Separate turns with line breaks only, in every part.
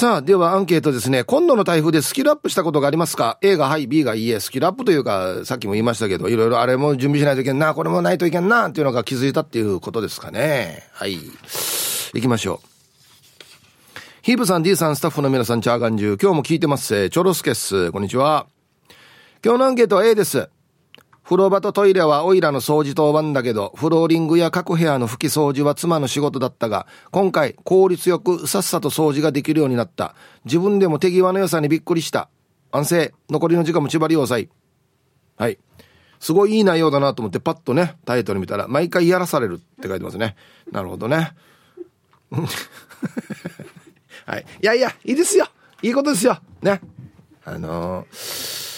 さあ、ではアンケートですね。今度の台風でスキルアップしたことがありますか ?A がはい、B がいいえ。スキルアップというか、さっきも言いましたけど、いろいろあれも準備しないといけんな、これもないといけんな、っていうのが気づいたっていうことですかね。はい。行きましょう。ヒープさん、D さん、スタッフの皆さん、チャーガンジュ今日も聞いてます。チョロスケっす。こんにちは。今日のアンケートは A です。風呂場とトイレはオイラの掃除当番だけど、フローリングや各部屋の拭き掃除は妻の仕事だったが、今回効率よくさっさと掃除ができるようになった。自分でも手際の良さにびっくりした。安静。残りの時間も縛り要塞。はい。すごいいい内容だなと思ってパッとね、タイトル見たら、毎回やらされるって書いてますね。なるほどね。はい。いやいや、いいですよ。いいことですよ。ね。あのー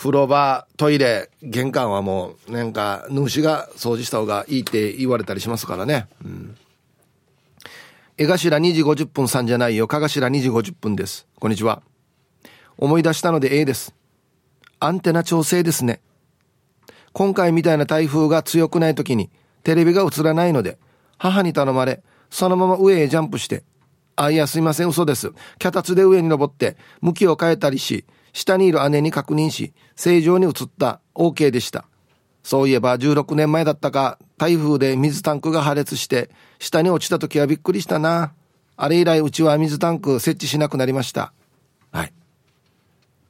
風呂場、トイレ、玄関はもう、なんか、主が掃除した方がいいって言われたりしますからね。うん。江頭2時50分さんじゃないよ。かがしら2時50分です。こんにちは。思い出したので A です。アンテナ調整ですね。今回みたいな台風が強くない時に、テレビが映らないので、母に頼まれ、そのまま上へジャンプして、あ、いや、すいません、嘘です。脚立で上に登って、向きを変えたりし、下にいる姉に確認し、正常に映った OK でした。そういえば16年前だったか、台風で水タンクが破裂して、下に落ちた時はびっくりしたな。あれ以来うちは水タンク設置しなくなりました。はい。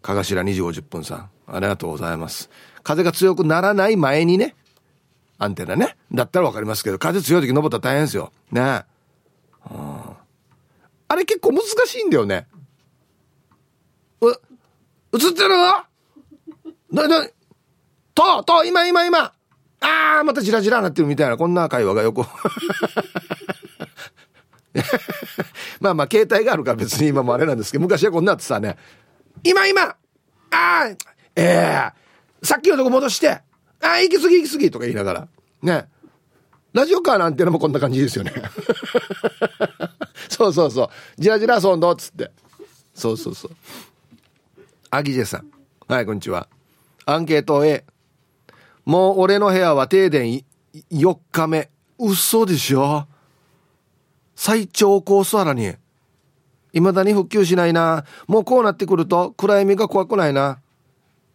かがしら2時50分さん。ありがとうございます。風が強くならない前にね。アンテナね。だったらわかりますけど、風強い時登ったら大変ですよ。ねえ。あれ結構難しいんだよね。映ってるな、な、と、と、今、今、今。ああ、またジラジラなってるみたいな、こんな会話がよく。まあまあ、携帯があるから別に今もあれなんですけど、昔はこんなってさね、今、今ああええー、さっきのとこ戻して、ああ、行き過ぎ行き過ぎとか言いながら。ね。ラジオカーなんてのもこんな感じですよね。そうそうそう。じらじら遊んどっつって。そうそうそう。アギジェさん。はい、こんにちは。アンケート A。もう俺の部屋は停電4日目。嘘でしょ？最長コースあらに。未だに復旧しないな。もうこうなってくると暗闇が怖くないな。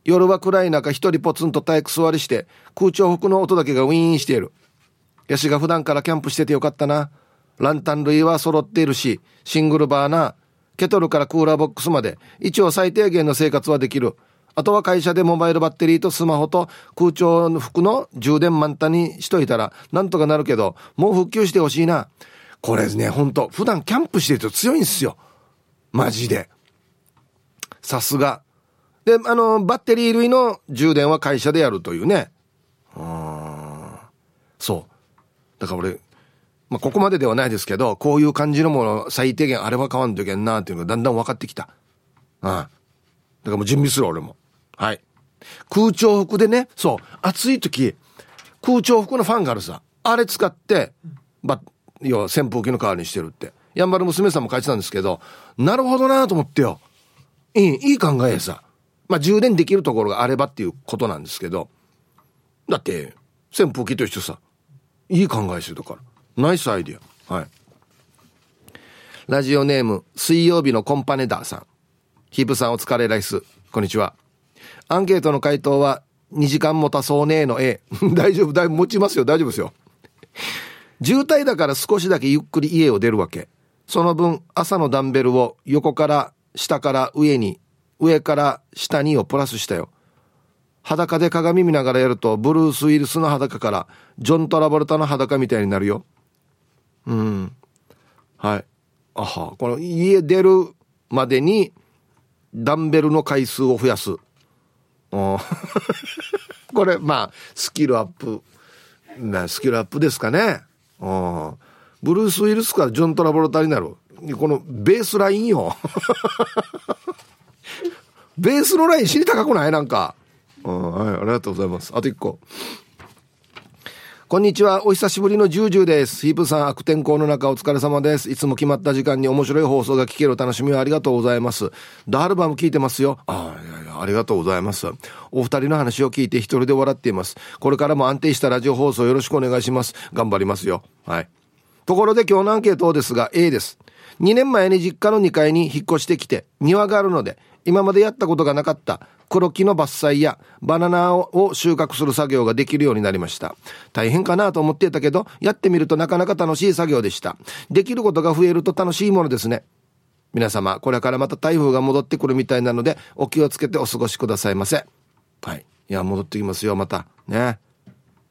夜は暗い中一人ポツンと体育座りして空調服の音だけがウィーンしている。ヤシが普段からキャンプしててよかったな。ランタン類は揃っているし、シングルバーナー、ケトルからクーラーボックスまで、一応最低限の生活はできる。あとは会社でモバイルバッテリーとスマホと空調の服の充電満タンにしといたらなんとかなるけど、もう復旧してほしいな。これね、ほんと、普段キャンプしてると強いんすよ。マジで。さすが。で、あの、バッテリー類の充電は会社でやるというね。うん。そう。だから俺、まあ、ここまでではないですけど、こういう感じのもの、最低限あれは買わんといけんなっていうのがだんだん分かってきた。うん。だからもう準備する俺も。はい。空調服でね、そう、暑い時、空調服のファンがあるさ。あれ使って、ば、要は扇風機の代わりにしてるって。やんばる娘さんも書いてたんですけど、なるほどなと思ってよ。いい、いい考えさ。まあ、充電できるところがあればっていうことなんですけど。だって、扇風機と一緒さ。いい考えしてるから。ナイスアイディア。はい。ラジオネーム、水曜日のコンパネダーさん。ヒープさんお疲れライス。こんにちは。アンケートの回答は、2時間もたそうねえの A。大丈夫、だいぶ持ちますよ、大丈夫ですよ。渋滞だから少しだけゆっくり家を出るわけ。その分、朝のダンベルを横から下から上に、上から下にをプラスしたよ。裸で鏡見ながらやると、ブルース・ウィルスの裸から、ジョン・トラボルタの裸みたいになるよ。うん。はい。あは、この家出るまでにダンベルの回数を増やす。これ、まあ、スキルアップ。なスキルアップですかね。ブルース・ウィルスからジョン・トラボルタになる。このベースラインよ。ベースのライン知りたくない？なんか。はい、ありがとうございます。あと一個。こんにちは。お久しぶりのジュージューです。ヒープさん、悪天候の中お疲れ様です。いつも決まった時間に面白い放送が聞ける楽しみをありがとうございます。ダールバム聞いてますよ。ああ、いやいや、ありがとうございます。お二人の話を聞いて一人で笑っています。これからも安定したラジオ放送よろしくお願いします。頑張りますよ。はい。ところで今日のアンケートですが、A です。2年前に実家の2階に引っ越してきて庭があるので今までやったことがなかった黒木の伐採やバナナを収穫する作業ができるようになりました。大変かなと思っていたけどやってみるとなかなか楽しい作業でした。できることが増えると楽しいものですね。皆様これからまた台風が戻ってくるみたいなのでお気をつけてお過ごしくださいませ。はい。いや戻ってきますよまた。ね。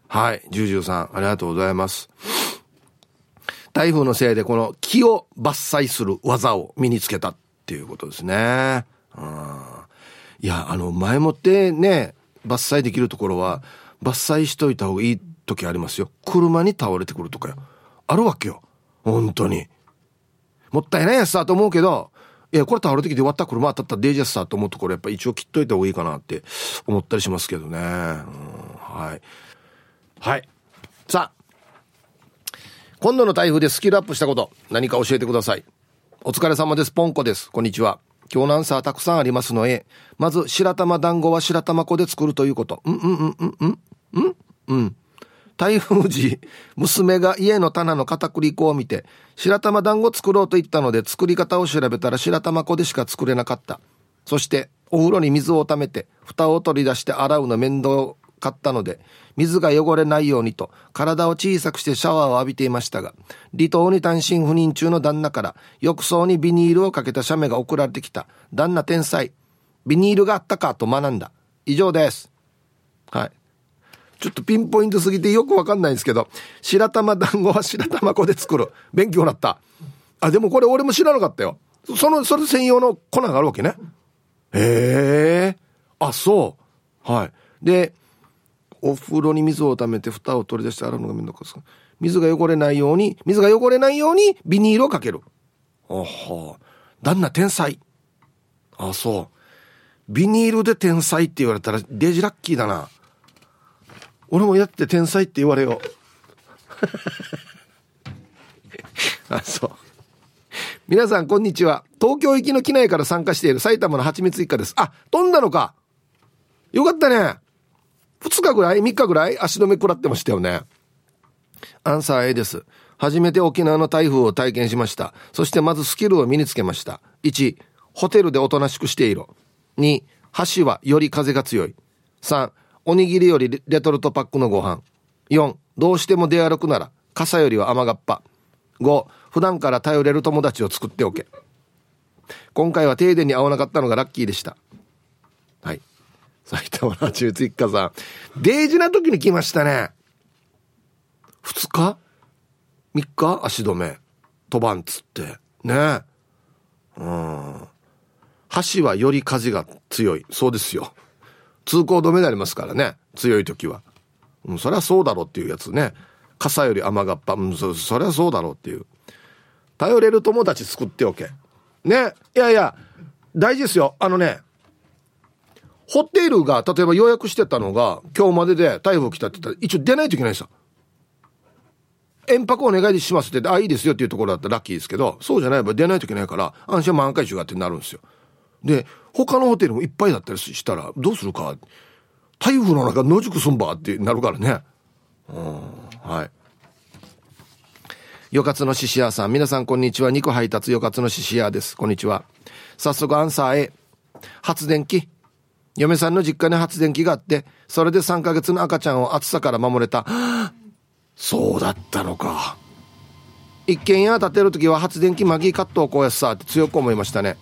はい。ジュージューさんありがとうございます。台風のせいでこの木を伐採する技を身につけたっていうことですね。うん、いや、あの、前もってね、伐採できるところは、伐採しといた方がいい時ありますよ。車に倒れてくるとかよ。あるわけよ。本当に。もったいないやつさと思うけど、いや、これ倒れてきて終わった車当たったデージャスさと思うところやっぱ一応切っといた方がいいかなって思ったりしますけどね。うん、はい。はい。さあ、今度の台風でスキルアップしたこと何か教えてくださいお疲れ様ですポンコですこんにちは今日のアンサーたくさんありますのでまず白玉団子は白玉粉で作るということ。うんうんうんうんうんうんうん。台風時娘が家の棚の片栗粉を見て白玉団子作ろうと言ったので作り方を調べたら白玉粉でしか作れなかった。そしてお風呂に水をためて蓋を取り出して洗うの面倒買ったので水が汚れないようにと体を小さくしてシャワーを浴びていましたが離島に単身赴任中の旦那から浴槽にビニールをかけた写メが送られてきた。旦那天才ビニールがあったかと学んだ。以上です。はい。ちょっとピンポイントすぎてよくわかんないんですけど白玉団子は白玉粉で作る。勉強になった。あでもこれ俺も知らなかったよ。そのそれ専用の粉があるわけね。へえあそう。はい。でお風呂に水を溜めて蓋を取り出して洗うのがめんどくさい。水が汚れないように水が汚れないようにビニールをかける。あは。旦那天才。あそう。ビニールで天才って言われたらデジラッキーだな。俺もやって天才って言われよ あそう。皆さんこんにちは。東京行きの機内から参加している埼玉のはちみつ一家です。あ飛んだのか。よかったね。2日ぐらい ?3 日ぐらい足止め食らってましたよね。アンサー A です。初めて沖縄の台風を体験しました。そしてまずスキルを身につけました。1、ホテルでおとなしくしていろ。2、橋はより風が強い。3、おにぎりよりレトルトパックのご飯。4、どうしても出歩くなら、傘よりは雨がっぱ。5、普段から頼れる友達を作っておけ。今回は停電に合わなかったのがラッキーでした。はい。埼玉の中津一家さん。デイジな時に来ましたね。2日 ?3 日？足止め。飛ばんつって。ねうん。橋はより風が強い。そうですよ。通行止めになりますからね。強い時は。うん、そりゃそうだろうっていうやつね。傘より雨がっぱ。うん、そ、そりゃそうだろうっていう。頼れる友達作っておけ。ね。いやいや、大事ですよ。あのね、ホテルが、例えば予約してたのが、今日までで台風来たって言ったら、一応出ないといけないんですよ。遠泊お願いしますって、あ、いいですよっていうところだったらラッキーですけど、そうじゃない場合出ないといけないから、安心満開中がってなるんですよ。で、他のホテルもいっぱいだったりしたら、どうするか。台風の中野宿すんばってなるからね。うん、はい。よかつの獅子屋さん、皆さんこんにちは。肉配達よかつの獅子屋です。こんにちは。早速アンサー A。発電機。嫁さんの実家に発電機があって、それで3ヶ月の赤ちゃんを暑さから守れた。そうだったのか。一軒家建てる時は発電機マギーカットをこうやさって強く思いましたね。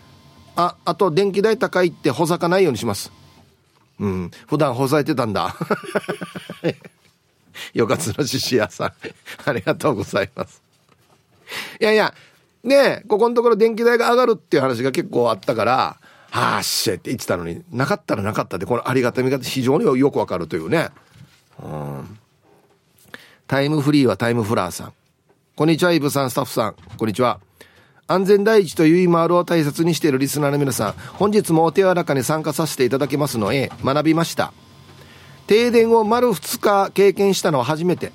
あ、あと電気代高いってほざかないようにします。うん、普段ほざいてたんだ。よかつの獅子屋さん。ありがとうございます。いやいや、ねえ、ここのところ電気代が上がるっていう話が結構あったから、はっしゃって言ってたのになかったらなかったってこのありがたみが非常によくわかるというね、うん、タイムフリーはタイムフラーさん。こんにちはイブさんスタッフさん。こんにちは。安全第一という今あるを大切にしているリスナーの皆さん本日もお手柔らかに参加させていただきますのへ学びました。停電を丸2日経験したのは初めて。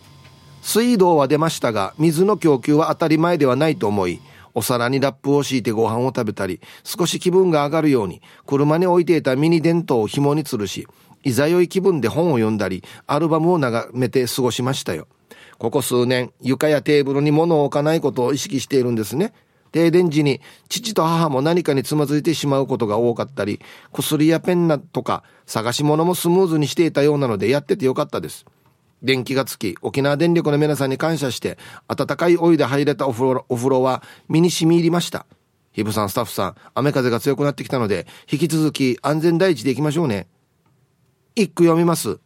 水道は出ましたが水の供給は当たり前ではないと思いお皿にラップを敷いてご飯を食べたり、少し気分が上がるように、車に置いていたミニ電灯を紐に吊るし、いざよい気分で本を読んだり、アルバムを眺めて過ごしましたよ。ここ数年、床やテーブルに物を置かないことを意識しているんですね。停電時に父と母も何かにつまずいてしまうことが多かったり、薬やペンナとか探し物もスムーズにしていたようなのでやっててよかったです。電気がつき、沖縄電力の皆さんに感謝して、温かいお湯で入れたお風呂お風呂は身に染み入りました。ヒブさん、スタッフさん、雨風が強くなってきたので、引き続き安全第一でいきましょうね。一句読みます。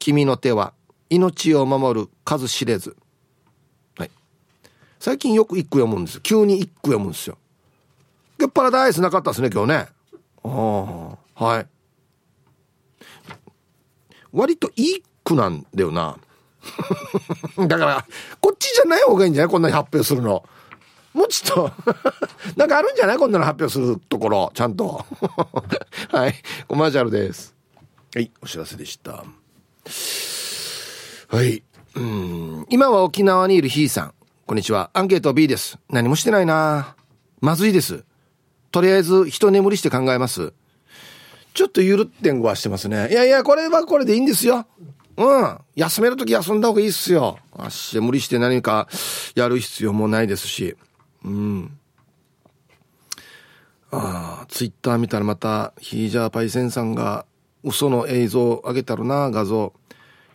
君の手は命を守る数知れず。はい。最近よく一句読むんです。急に一句読むんですよ。ゲッパラダイスなかったですね、今日ね。ああ、はい。割といい句なんだよな。だから、こっちじゃない方がいいんじゃない？こんなに発表するの。もうちょっと なんかあるんじゃない？こんなの発表するところ、ちゃんと はい、コマーシャルです。はい、お知らせでした。はい。うん。今は沖縄にいるひーさん。こんにちは。アンケート B です。何もしてないなまずいです。とりあえず、一眠りして考えます。ちょっとゆるってんごはしてますね。いやいや、これはこれでいいんですよ。うん。休めるとき休んだ方がいいっすよ。足無理して何かやる必要もないですし。うん。ああ、ツイッター見たらまた、ヒージャーパイセンさんが嘘の映像上げたるな、画像。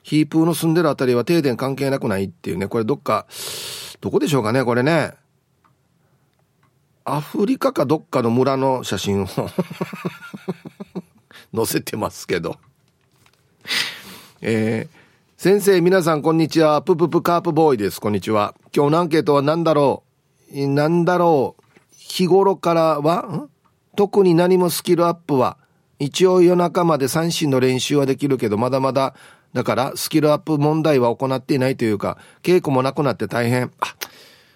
ヒープーの住んでるあたりは停電関係なくないっていうね。これどっか、どこでしょうかね、これね。アフリカかどっかの村の写真を 載せてますけど。えー、先生、皆さん、こんにちは。プププカープボーイです。こんにちは。今日のアンケートは何だろう？何だろう？日頃からは？特に何もスキルアップは？一応夜中まで三振の練習はできるけど、まだまだ、だからスキルアップ問題は行っていないというか、稽古もなくなって大変。あ、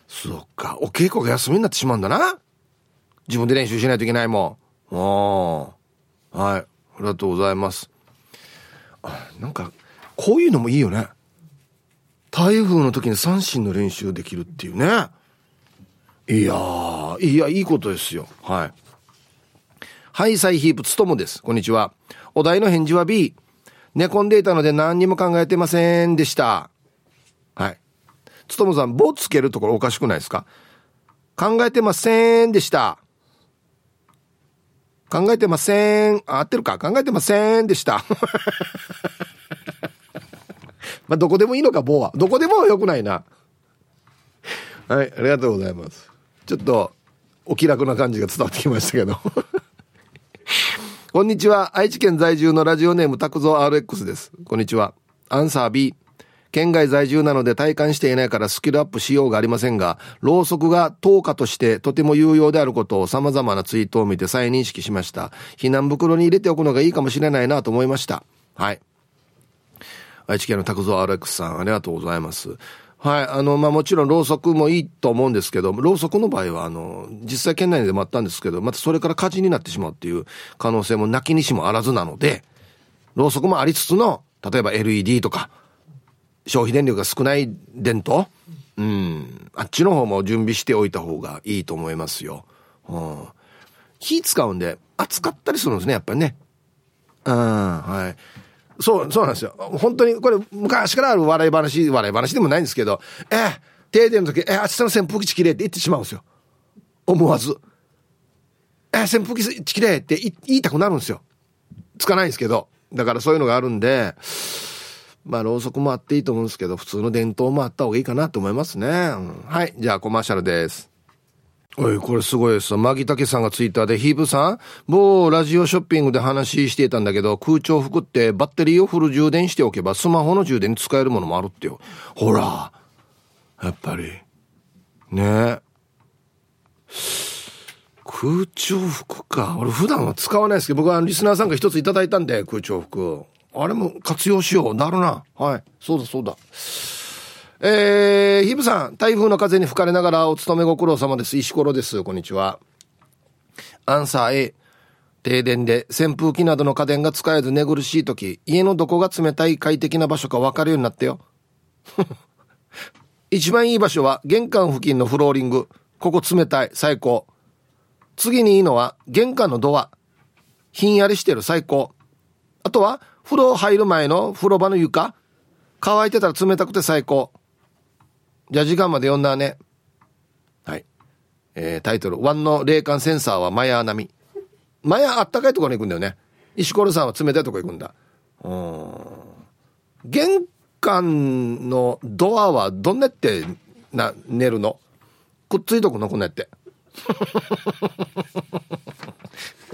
そっか。お稽古が休みになってしまうんだな。自分で練習しないといけないもん。ああ。はい。ありがとうございます。なんかこういうのもいいよね。台風の時に三振の練習できるっていうね。いやいやいいことですよ。はい。ハイサイヒープつともです。こんにちは。お題の返事は B 寝込んでいたので何にも考えてませんでした。はい。つともさん棒つけるところおかしくないですか？考えてませんでした。考えてません。合ってるか？考えてませんでした。まあ、どこでもいいのか、棒は。どこでもよくないな。はい、ありがとうございます。ちょっと、お気楽な感じが伝わってきましたけど。こんにちは。愛知県在住のラジオネーム、拓蔵 RX です。こんにちは。アンサー B。県外在住なので体感していないからスキルアップしようがありませんが、ろうそくが灯火としてとても有用であることを様々なツイートを見て再認識しました。避難袋に入れておくのがいいかもしれないなと思いました。はい。愛知県の拓蔵 RX さん、ありがとうございます。はい。あの、まあ、もちろんろうそくもいいと思うんですけど、ろうそくの場合は、あの、実際県内でもあったんですけど、またそれから火事になってしまうっていう可能性もなきにしもあらずなので、ろうそくもありつつの、例えば LED とか、消費電力が少ない電灯うん。あっちの方も準備しておいた方がいいと思いますよ。うん。火使うんで、熱かったりするんですね、やっぱりね。うん、はい。そう、そうなんですよ。本当に、これ、昔からある笑い話、笑い話でもないんですけど、えー、停電の時、えー、あっちの扇風機ちきれいって言ってしまうんですよ。思わず。え、扇風機ちきれいって言いたくなるんですよ。つかないんですけど。だからそういうのがあるんで、まあ、ろうそくもあっていいと思うんですけど、普通の電灯もあった方がいいかなと思いますね。はい。じゃあ、コマーシャルです。おい、これすごいです。マギタケさんがツイッターで、ヒープさん、某ラジオショッピングで話していたんだけど、空調服ってバッテリーをフル充電しておけば、スマホの充電に使えるものもあるってよ。ほら。やっぱり。ね空調服か。俺普段は使わないですけど、僕はリスナーさんが一ついただいたんで、空調服。あれも活用しよう。なるな。はい。そうだそうだ。えー、ヒブさん、台風の風に吹かれながらお勤めご苦労様です。石ころです。こんにちは。アンサー A。停電で扇風機などの家電が使えず寝苦しい時、家のどこが冷たい快適な場所か分かるようになってよ。一番いい場所は玄関付近のフローリング。ここ冷たい。最高。次にいいのは玄関のドア。ひんやりしてる。最高。あとは風呂入る前の風呂場の床？乾いてたら冷たくて最高じゃあ時間まで読んだねはいえー、タイトル、ワンの冷感センサーはマヤ並み。マヤあったかいところに行くんだよね。石ころさんは冷たいところ行くんだ。うん。玄関のドアはどんなってな、寝るの？くっついとくの？こんなやって。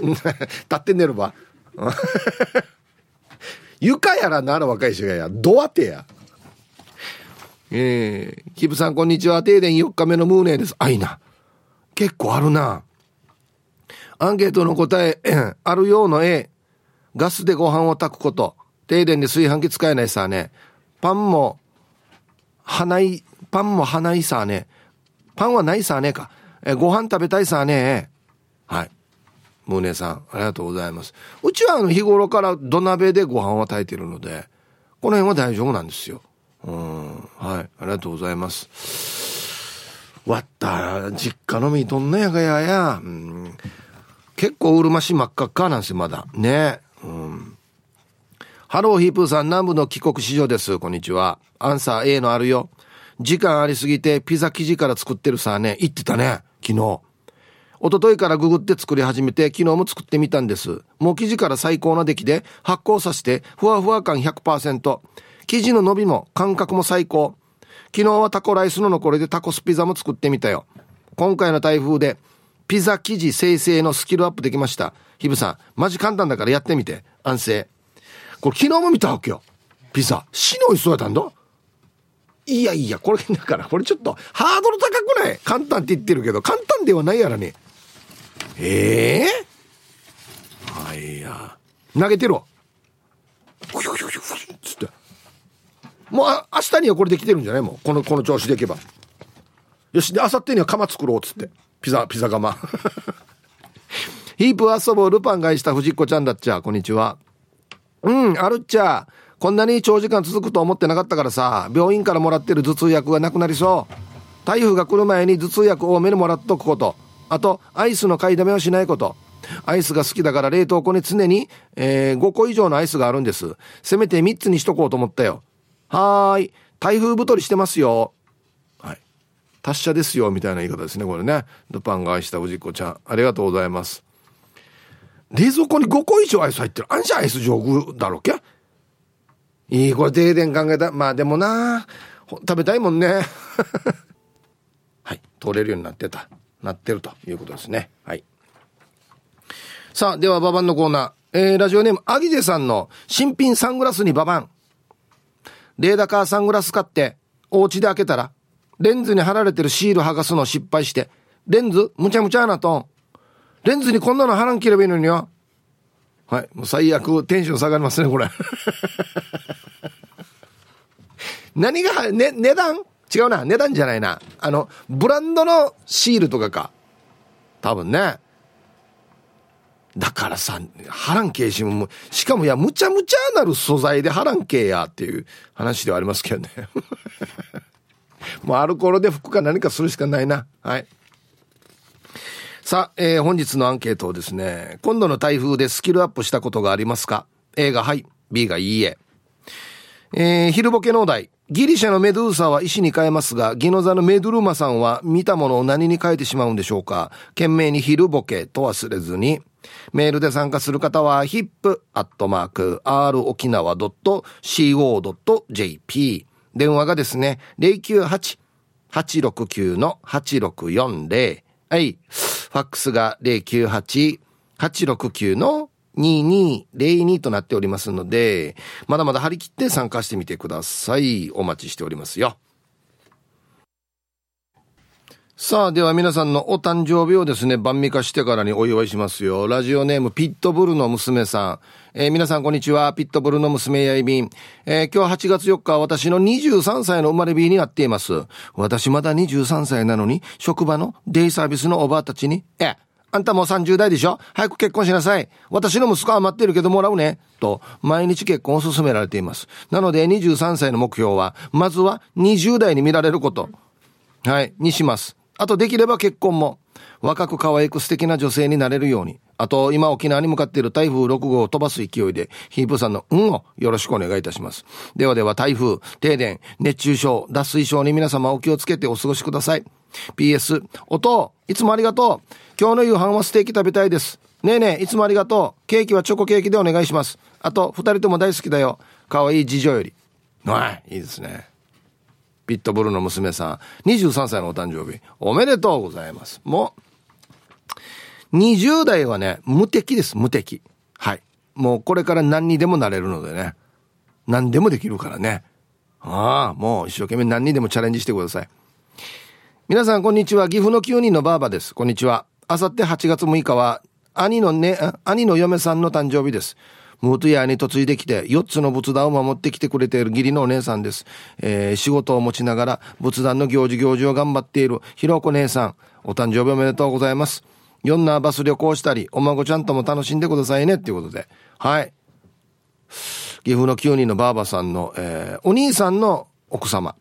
立って寝るば。床やらなら若い人がや。ドアてや。えー、キブさんこんにちは。停電4日目のムーネーです。あいな。結構あるな。アンケートの答え、あるようの A。ガスでご飯を炊くこと。停電で炊飯器使えないさね。パンも、花い、パンも花いさね。パンはないさねか。え、ご飯食べたいさね。はい。ムーネさん、ありがとうございます。うちはあの日頃から土鍋でご飯を炊いてるので、この辺は大丈夫なんですよ。うん。はい。ありがとうございます。わった、実家のみどんなやがやや。うん、結構うるまし真っ赤っかなんですよ、まだ。ね。うん。ハローヒープーさん、南部の帰国子女です。こんにちは。アンサー A のあるよ。時間ありすぎてピザ生地から作ってるさね。言ってたね。昨日。一昨日からググって作り始めて昨日も作ってみたんです。もう生地から最高な出来で発酵させてふわふわ感100%。生地の伸びも感覚も最高。昨日はタコライスの残りでタコスピザも作ってみたよ。今回の台風でピザ生地生成のスキルアップできました。ヒブさん、マジ簡単だからやってみて。安静。これ昨日も見たわけよ。ピザ。死の美味しそうやったんだ。いやいや、これだから、これちょっとハードル高くない？簡単って言ってるけど、簡単ではないやらね。ええ？ー、はいや。投げてろ。つって。もう明日にはこれできてるんじゃない？もう。このこの調子でいけば。よしで明後日には釜作ろうっつって。ピザピザ窯。ヒープ遊ぼうルパン返した藤子ちゃんだっちゃ。こんにちは。うんあるっちゃ。こんなに長時間続くと思ってなかったからさ。病院からもらってる頭痛薬がなくなりそう。台風が来る前に頭痛薬多めにもらっとくこと。あとアイスの買いだめはしないことアイスが好きだから冷凍庫に常に、えー、5個以上のアイスがあるんですせめて3つにしとこうと思ったよはーい。台風太りしてますよ。はい。達者ですよ、みたいな言い方ですね、これね。ルパンが愛したおじこちゃん。ありがとうございます。冷蔵庫に5個以上アイス入ってる。あんじゃアイス上空だろっけ？いい、これ停電考えた。まあでもな食べたいもんね。はい。通れるようになってた。なってるということですね。はい。さあ、ではババンのコーナー。えー、ラジオネーム、アギジェさんの新品サングラスにババン。レーダーカーサングラス買って、お家で開けたら、レンズに貼られてるシール剥がすの失敗して、レンズむちゃむちゃなと。レンズにこんなの貼らんければいいのによ。はい。もう最悪、テンション下がりますね、これ。何が、ね、値段？違うな。値段じゃないな。あの、ブランドのシールとかか。多分ね。だからさ、波乱形心も、しかもいや、むちゃむちゃなる素材で波乱形やっていう話ではありますけどね。もうアルコールで服か何かするしかないな。はい。さあ、えー、本日のアンケートをですね、今度の台風でスキルアップしたことがありますか ?A がはい、B がいいえ。えー、昼ボケのお題。ギリシャのメドゥーサは石に変えますが、ギノザのメドゥルマさんは見たものを何に変えてしまうんでしょうか？懸命に昼ボケと忘れずに。メールで参加する方は hip.r-okinawa.co.jp 電話がですね、098-869-8640はい。ファックスが098-869 2202となっておりますので、まだまだ張り切って参加してみてください。お待ちしておりますよ。さあ、では皆さんのお誕生日をですね、晩味化してからにお祝いしますよ。ラジオネーム、ピットブルの娘さん。えー、皆さんこんにちは。ピットブルの娘やいびん。えー、今日8月4日は私の23歳の生まれ日になっています。私まだ23歳なのに、職場のデイサービスのおばあたちに、え、あんたもう30代でしょ？早く結婚しなさい。私の息子は待ってるけどもらうね。と、毎日結婚を勧められています。なので23歳の目標は、まずは20代に見られること。はい、にします。あとできれば結婚も若く可愛く素敵な女性になれるようにあと、今沖縄に向かっている台風6号を飛ばす勢いで、ヒープさんの運をよろしくお願いいたします。ではでは台風、停電、熱中症、脱水症に皆様お気をつけてお過ごしください。PS、音、いつもありがとう。今日の夕飯はステーキ食べたいです。ねえねえ、いつもありがとう。ケーキはチョコケーキでお願いします。あと、二人とも大好きだよ。かわいい次女より。はい、いいですね。ピットブルの娘さん、23歳のお誕生日、おめでとうございます。もう、20代はね、無敵です、無敵。はい。もうこれから何にでもなれるのでね。何でもできるからね。ああ、もう一生懸命何にでもチャレンジしてください。皆さん、こんにちは。岐阜の9人のばあばです。こんにちは。あさって8月6日は、兄のね、兄の嫁さんの誕生日です。ムートヤに嫁いできて、4つの仏壇を守ってきてくれている義理のお姉さんです。えー、仕事を持ちながら、仏壇の行事行事を頑張っているひろこ姉さん、お誕生日おめでとうございます。いんなバス旅行したり、お孫ちゃんとも楽しんでくださいね、っていうことで。はい。岐阜の9人のばあばさんの、えー、お兄さんの奥様、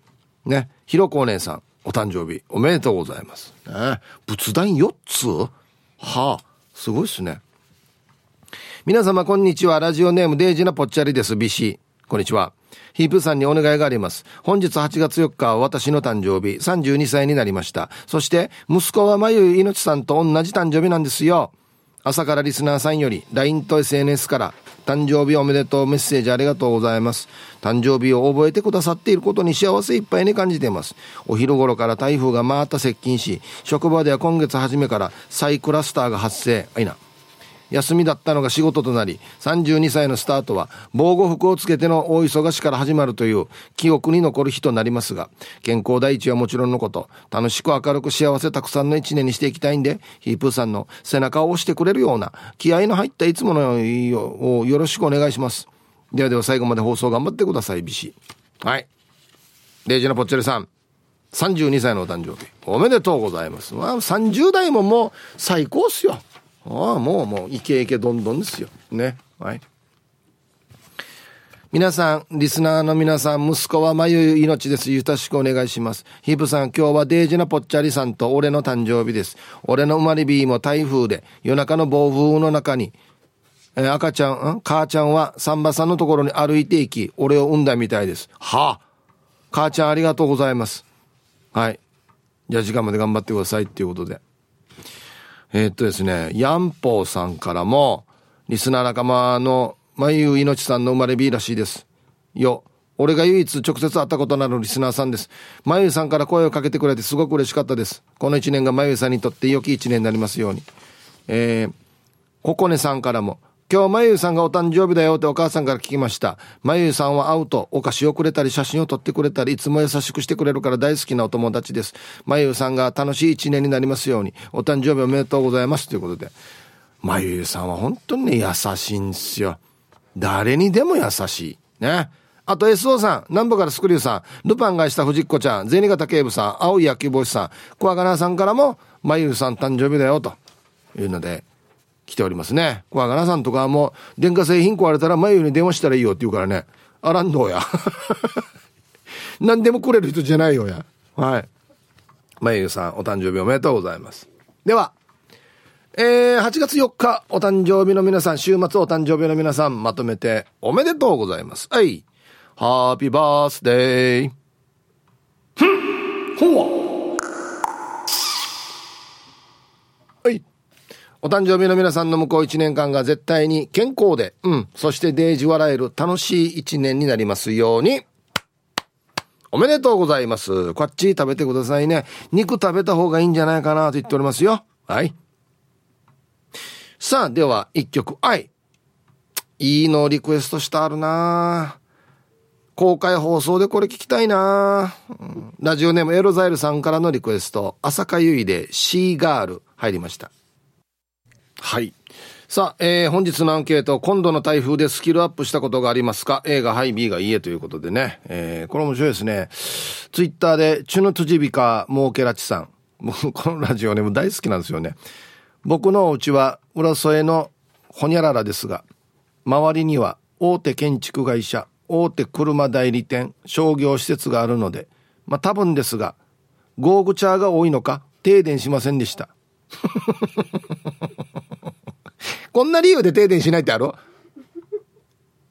ね、ひろこお姉さん、お誕生日おめでとうございます。ね、仏壇4つ？はあ、すごいっすね。皆様こんにちは。ラジオネームデイジのぽっちゃりです。BC。こんにちは。ヒープさんにお願いがあります。本日8月4日は私の誕生日、32歳になりました。そして、息子はまゆいのちさんと同じ誕生日なんですよ。朝からリスナーさんより LINE と SNS から誕生日おめでとうメッセージありがとうございます。誕生日を覚えてくださっていることに幸せいっぱいに感じています。お昼頃から台風がまた接近し、職場では今月初めからサイクラスターが発生。あいな。休みだったのが仕事となり、32歳のスタートは防護服をつけての大忙しから始まるという記憶に残る日となりますが、健康第一はもちろんのこと、楽しく明るく幸せたくさんの一年にしていきたいんで、ヒープーさんの背中を押してくれるような気合の入ったいつものをよろしくお願いします。ではでは最後まで放送頑張ってください、ビシ。はい。レイジのぽっちゃりさん。32歳のお誕生日。おめでとうございます。まあ、30代ももう最高っすよ。ああ、もうもう、イケイケどんどんですよ。ね。はい。皆さん、リスナーの皆さん、息子はまゆ命です。ゆたしくお願いします。ヒブさん、今日はデージなぽっちゃりさんと俺の誕生日です。俺の生まれ日も台風で、夜中の暴風の中に、えー、赤ちゃん、ん？母ちゃんはサンバさんのところに歩いていき、俺を産んだみたいです。はあ。母ちゃんありがとうございます。はい。じゃあ時間まで頑張ってくださいっていうことで。えー、っとですね、ヤンポーさんからも、リスナー仲間の、まゆいのちさんの生まれ日らしいです。よ、俺が唯一直接会ったことのあるリスナーさんです。まゆさんから声をかけてくれてすごく嬉しかったです。この一年がまゆさんにとって良き一年になりますように。えー、ここねさんからも、今日まゆさんがお誕生日だよってお母さんから聞きました。まゆさんは会うとお菓子をくれたり写真を撮ってくれたりいつも優しくしてくれるから大好きなお友達です。まゆさんが楽しい一年になりますようにお誕生日おめでとうございますということで。まゆさんは本当にね優しいんですよ。誰にでも優しい。ね。あと SO さん、南部からスクリューさん、ルパンがした藤子ちゃん、銭形警部さん、青い野球帽子さん、小若菜さんからも、まゆさん誕生日だよというので、来ておりますね。小若菜さんとかも、電化製品壊れたら眉に電話したらいいよって言うからね。あらんどうや。何でもくれる人じゃないよや。はい。眉さん、お誕生日おめでとうございます。では、えー、8月4日、お誕生日の皆さん、週末お誕生日の皆さん、まとめておめでとうございます。はい。ハッピーバースデー。ふんほわお誕生日の皆さんの向こう1年間が絶対に健康で、うん、そしてデージ笑える楽しい1年になりますように。おめでとうございます。こっち食べてくださいね。肉食べた方がいいんじゃないかなと言っておりますよ。はい。さあ、では、一曲、愛。いいのリクエストしてあるな公開放送でこれ聞きたいな、うん、ラジオネームエロザイルさんからのリクエスト、朝香ゆいでシーガール入りました。はい。さあ、えー、本日のアンケート、今度の台風でスキルアップしたことがありますか ?A がはい、B がいいえということでね。えー、これ面白いですね。ツイッターで、チュヌトジビカモーケラチさん。僕、このラジオね、も大好きなんですよね。僕のお家は、浦添のほにゃららですが、周りには大手建築会社、大手車代理店、商業施設があるので、まあ多分ですが、ゴーグチャーが多いのか、停電しませんでした。こんな理由で停電しないってある？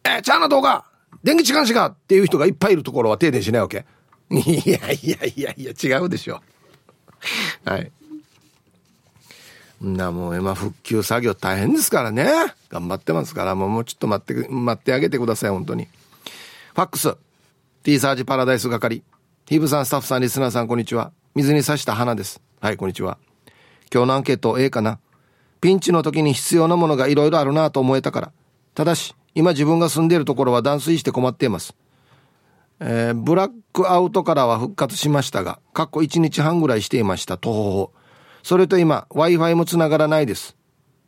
えチャーナ動画電気時間しかっていう人がいっぱいいるところは停電しないわけいやいやいやいや、違うでしょ。はい。な、もう今復旧作業大変ですからね。頑張ってますから、もうちょっと待って、待ってあげてください、本当に。ファックス。T サージパラダイス係。ヒブさん、スタッフさん、リスナーさん、こんにちは。水に刺した花です。はい、こんにちは。今日のアンケート A かな？ピンチの時に必要なものが色々あるなと思えたから。ただし、今自分が住んでいるところは断水して困っています。えー、ブラックアウトからは復活しましたが、過去1日半ぐらいしていました、とほほ。それと今、Wi-Fi も繋がらないです。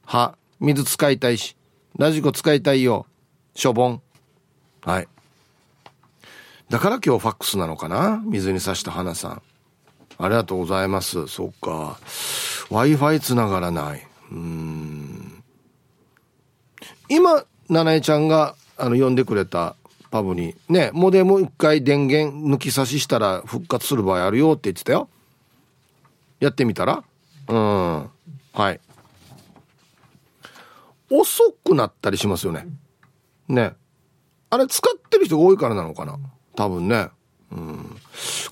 は、水使いたいし、ラジコ使いたいよ。しょぼん。はい。だから今日ファックスなのかな？水に刺した花さん。ありがとうございます。そっか。Wi-Fi 繋がらない。うん。今、七重ちゃんが、あの、呼んでくれたパブに、ね、モデム一回電源抜き差ししたら復活する場合あるよって言ってたよ。やってみたら？うん。はい。遅くなったりしますよね。ね。あれ使ってる人が多いからなのかな？多分ね。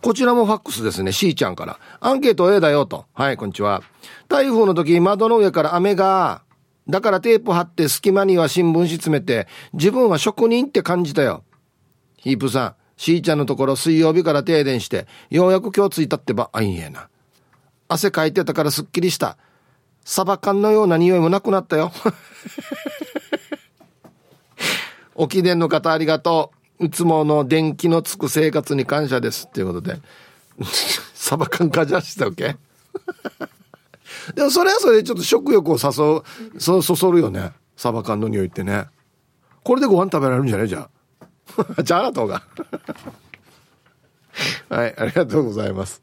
こちらもファックスですね。しーちゃんから。アンケート A だよと。はい、こんにちは。台風の時、窓の上から雨が、だからテープ貼って隙間には新聞紙詰めて、自分は職人って感じたよ。ヒープさん、しーちゃんのところ水曜日から停電して、ようやく今日着いたってば、あいんえな。汗かいてたからすっきりした。サバ缶のような匂いもなくなったよ。沖伝の方ありがとう。いつもの電気のつく生活に感謝です。ということで。サバ缶かじゃしたわけ？でもそれはそれでちょっと食欲を誘う、そそそるよね。サバ缶の匂いってね。これでご飯食べられるんじゃないじゃあ。じゃああなたがはい、ありがとうございます。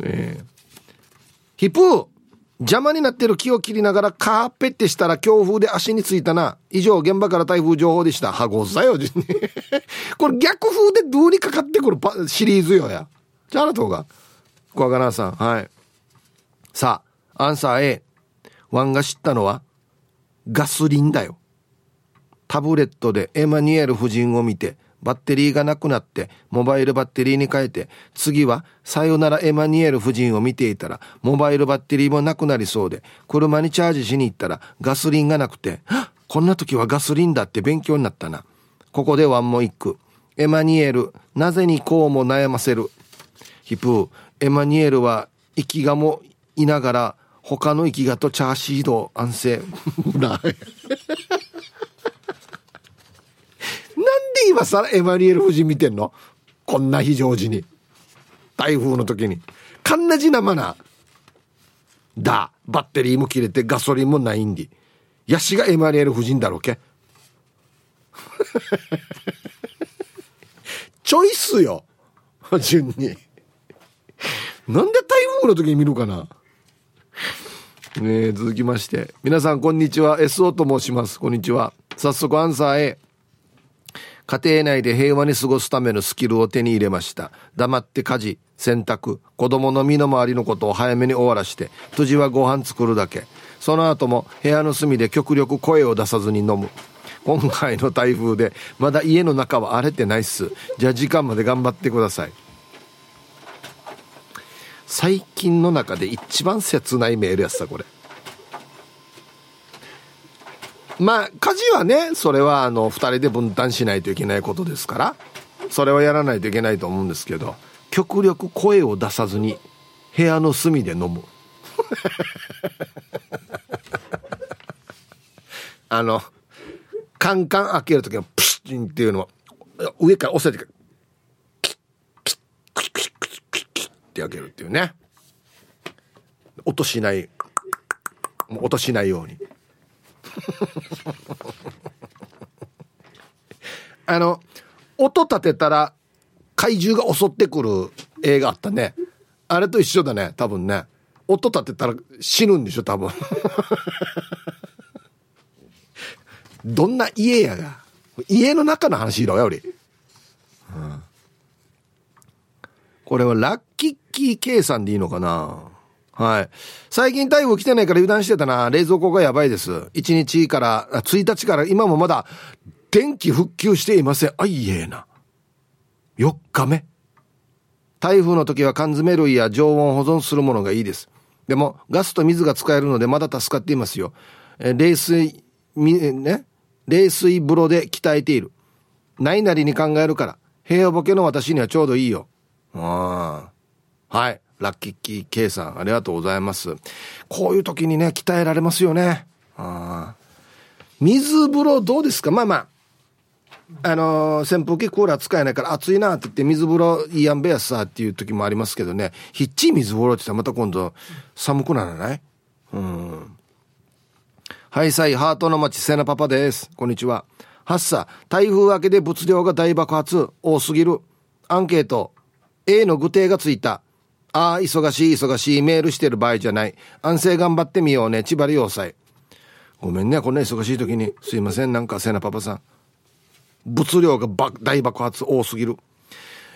えー、ヒプー邪魔になってる木を切りながらカーペってしたら強風で足についたな。以上、現場から台風情報でした。はごさよ、これ逆風でどうにかかってくるシリーズよや。じゃああなたが。小若菜さん、はい。さあ、アンサー A。ワンが知ったのは、ガスリンだよ。タブレットでエマニュエル夫人を見て、バッテリーがなくなって、モバイルバッテリーに変えて、次は、さよならエマニュエル夫人を見ていたら、モバイルバッテリーもなくなりそうで、車にチャージしに行ったら、ガスリンがなくて、こんな時はガスリンだって勉強になったな。ここでワンも一句。エマニュエル、なぜにこうも悩ませる？ヒプー、エマニュエルは、生きがもいながら、他の生きがとチャーシード安静。なんで今さエマニュエル夫人見てんの？こんな非常時に。台風の時に。かんなじなまな。だ、バッテリーも切れてガソリンもないんで。ヤシがエマニュエル夫人だろけ。チョイスよ。順に。なんで台風の時に見るかな？ね続きまして。皆さん、こんにちは。SO と申します。こんにちは。早速、アンサー A。家庭内で平和に過ごすためのスキルを手に入れました。黙って家事洗濯子供の身の回りのことを早めに終わらして辻はご飯作るだけ。その後も部屋の隅で極力声を出さずに飲む。今回の台風でまだ家の中は荒れてないっす。じゃあ時間まで頑張ってください。最近の中で一番切ないメールやつさこれ。まあ家事はねそれはあの2人で分担しないといけないことですからそれはやらないといけないと思うんですけど極力声を出さずに部屋の隅で飲む。あのカンカン開ける時のプシッっていうのは上から押さえてキッキッキッキッキッキッキッって開けるっていうね。音しない音しないように あの、音立てたら怪獣が襲ってくる映画あったね。あれと一緒だね、多分ね。音立てたら死ぬんでしょ、多分。どんな家やが。家の中の話だよ、より。うん、これはラッキッキー計算でいいのかなはい。最近台風来てないから油断してたな。冷蔵庫がやばいです。1日から、1日から今もまだ天気復旧していません。あいえな。4日目。台風の時は缶詰類や常温保存するものがいいです。でも、ガスと水が使えるのでまだ助かっていますよ。え冷水、み、ね？冷水風呂で鍛えている。ないなりに考えるから。平和ボケの私にはちょうどいいよ。ああ。はい。ラッキッキー K さん、ありがとうございます。こういう時にね、鍛えられますよね。あ水風呂どうですか？まあまあ。あのー、扇風機クーラー使えないから暑いなって言って水風呂いいやんべやさっていう時もありますけどね。ひっちい水風呂って言ったらまた今度寒くならない？うん。はいさい、ハートの町、セナパパです。こんにちは。はっさ、台風明けで物量が大爆発、多すぎる。アンケート、A の具体がついた。ああ、忙しい忙しい、メールしてる場合じゃない。安静頑張ってみようね、千葉要塞。ごめんね、こんな忙しい時に。すいません、なんかセナパパさん。物量が大爆発多すぎる。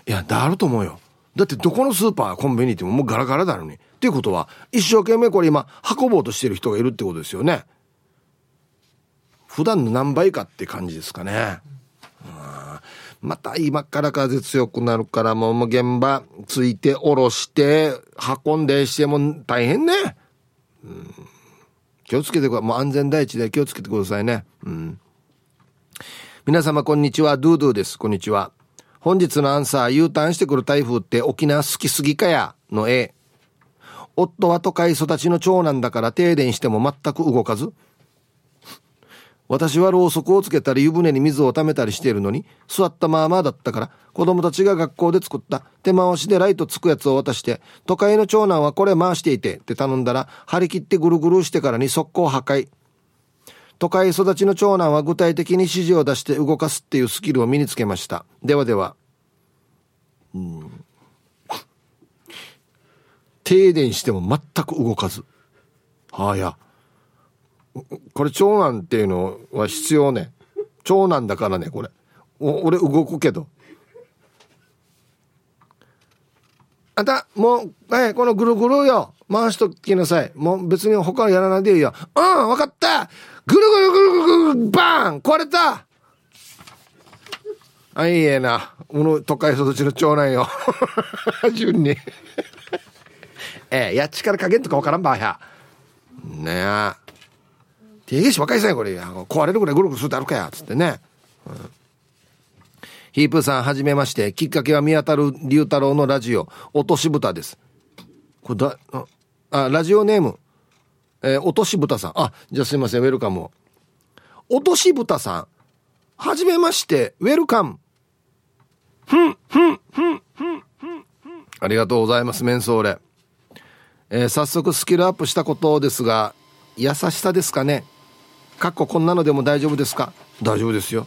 いや、だると思うよ。だってどこのスーパー、コンビニ行ってももうガラガラだのに。っていうことは、一生懸命これ今、運ぼうとしてる人がいるってことですよね。普段の何倍かって感じですかね。また今から風強くなるからもう現場ついて下ろして運んでしても大変ね。うん、気をつけてください。もう安全第一で気をつけてくださいね。うん。皆様こんにちは。ドゥドゥです。こんにちは。本日のアンサー、U ターンしてくる台風って沖縄好きすぎかやの A。夫は都会育ちの長男だから停電しても全く動かず。私はろうそくをつけたり湯船に水を溜めたりしているのに座ったままだったから子供たちが学校で作った手回しでライトつくやつを渡して都会の長男はこれ回していてって頼んだら張り切ってぐるぐるしてからに速攻破壊。都会育ちの長男は具体的に指示を出して動かすっていうスキルを身につけました。ではでは。うん。停電しても全く動かず。はあや。これ長男っていうのは必要ね。長男だからねこれ。俺動くけど。あたもう、えこのぐるぐるよ。回しときなさい。もう別に他やらないでいいよ。うん分かった。ぐるぐるぐるぐるぐるバーン。壊れた。あいいえな。この都会育ちの長男よ。順に。ええやっちから加減とか分からんばや。ねえ。定義し若いさんこれ壊れるぐらいぐるぐるするってあるかやつってね、うん、ヒープさんはじめまして。きっかけは見当たる龍太郎のラジオ。落とし蓋です。これだあラジオネーム。えー、落とし蓋さん。あじゃあすいません。ウェルカム落とし蓋さんはじめまして。ウェルカム。ふんふんふんふんふん。ありがとうございますメンソーレ。えー、早速スキルアップしたことですが優しさですかね。かっここんなのでも大丈夫ですか？大丈夫ですよ。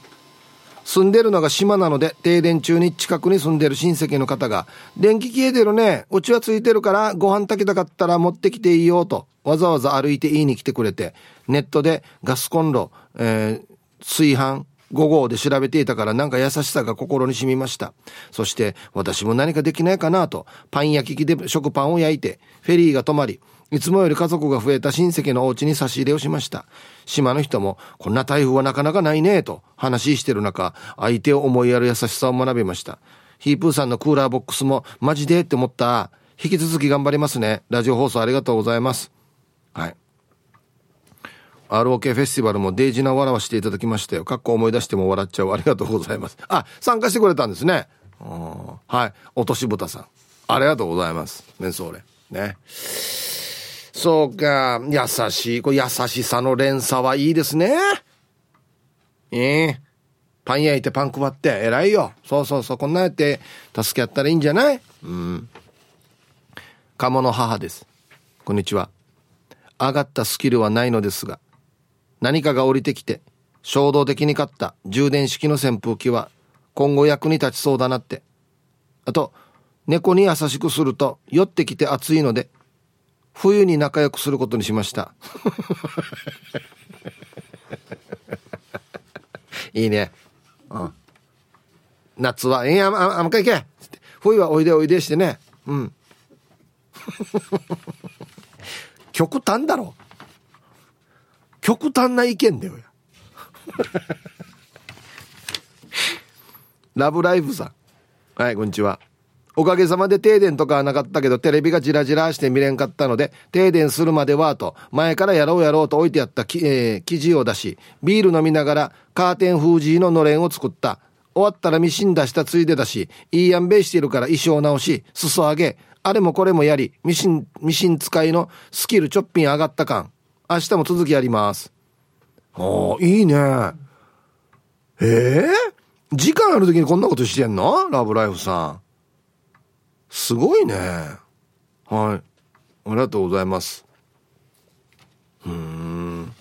住んでるのが島なので停電中に近くに住んでる親戚の方が「電気消えてるね。うちはついてるからご飯炊きたかったら持ってきていいよ」とわざわざ歩いて言いに来てくれてネットでガスコンロ、えー、炊飯5号で調べていたからなんか優しさが心に染みましたそして私も何かできないかなとパン焼き器で食パンを焼いてフェリーが止まりいつもより家族が増えた親戚のお家に差し入れをしました。島の人も、こんな台風はなかなかないねと話してる中、相手を思いやる優しさを学びました。ヒープーさんのクーラーボックスも、マジでって思った。引き続き頑張りますね。ラジオ放送ありがとうございます。はい。ROK フェスティバルもデイジな笑わしていただきましたよ。かっこ思い出しても笑っちゃう。ありがとうございます。あ、参加してくれたんですね。はい。落としぶたさん。ありがとうございます。メンソーレ。ね。そうか、優しい、これ優しさの連鎖はいいですね。ええパン焼いてパン配って偉いよ。そうそうそう、こんなやって助け合ったらいいんじゃない？うん。鴨の母です。こんにちは。上がったスキルはないのですが、何かが降りてきて、衝動的に買った充電式の扇風機は今後役に立ちそうだなって。あと、猫に優しくすると寄ってきて暑いので冬に仲良くすることにしました。いいね、うん、夏は「ええー、ああかいけ」冬はおいでおいでしてね。うん。端だろ？極端な意見だよ ラブライフさんはいこんにちはおかげさまで停電とかはなかったけど、テレビがジラジラして見れんかったので、停電するまではと、前からやろうやろうと置いてあったき、えー、生地を出し、ビール飲みながら、カーテン封じののれんを作った。終わったらミシン出したついでだし、いいやんべいしてるから衣装直し、裾上げ、あれもこれもやり、ミシン、ミシン使いのスキルちょっぴん上がった感。明日も続きやります。おいいね。ええー、時間ある時にこんなことしてんの？ラブライフさん。すごいね。はい。ありがとうございます。うん。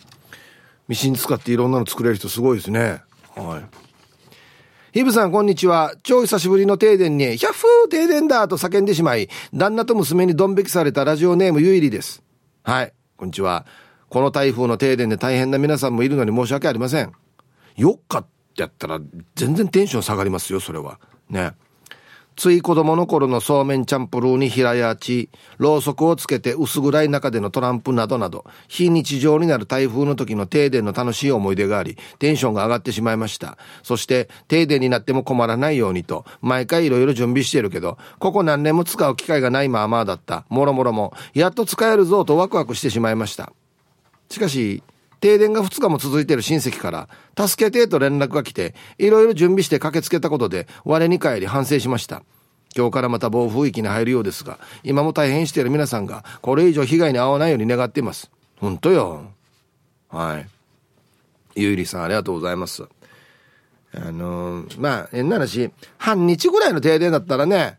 ミシン使っていろんなの作れる人すごいですね。はい。ヒブさん、こんにちは。超久しぶりの停電に、ヒャッフー停電だと叫んでしまい、旦那と娘にドン引きされたラジオネームゆいりです。はい。こんにちは。この台風の停電で大変な皆さんもいるのに申し訳ありません。4日ってやったら全然テンション下がりますよ、それは。ね。つい子供の頃のそうめんチャンプルーに平屋地、ろうそくをつけて薄暗い中でのトランプなどなど、非日常になる台風の時の停電の楽しい思い出があり、テンションが上がってしまいました。そして、停電になっても困らないようにと、毎回いろいろ準備してるけど、ここ何年も使う機会がないまあまあだった、もろもろも、やっと使えるぞとワクワクしてしまいました。しかし、停電が2日も続いている親戚から、助けてと連絡が来て、いろいろ準備して駆けつけたことで、我に返り反省しました。今日からまた暴風域に入るようですが、今も大変している皆さんが、これ以上被害に遭わないように願っています。本当よ。はい。ゆいりさん、ありがとうございます。あのー、まあ、変な話、半日ぐらいの停電だったらね、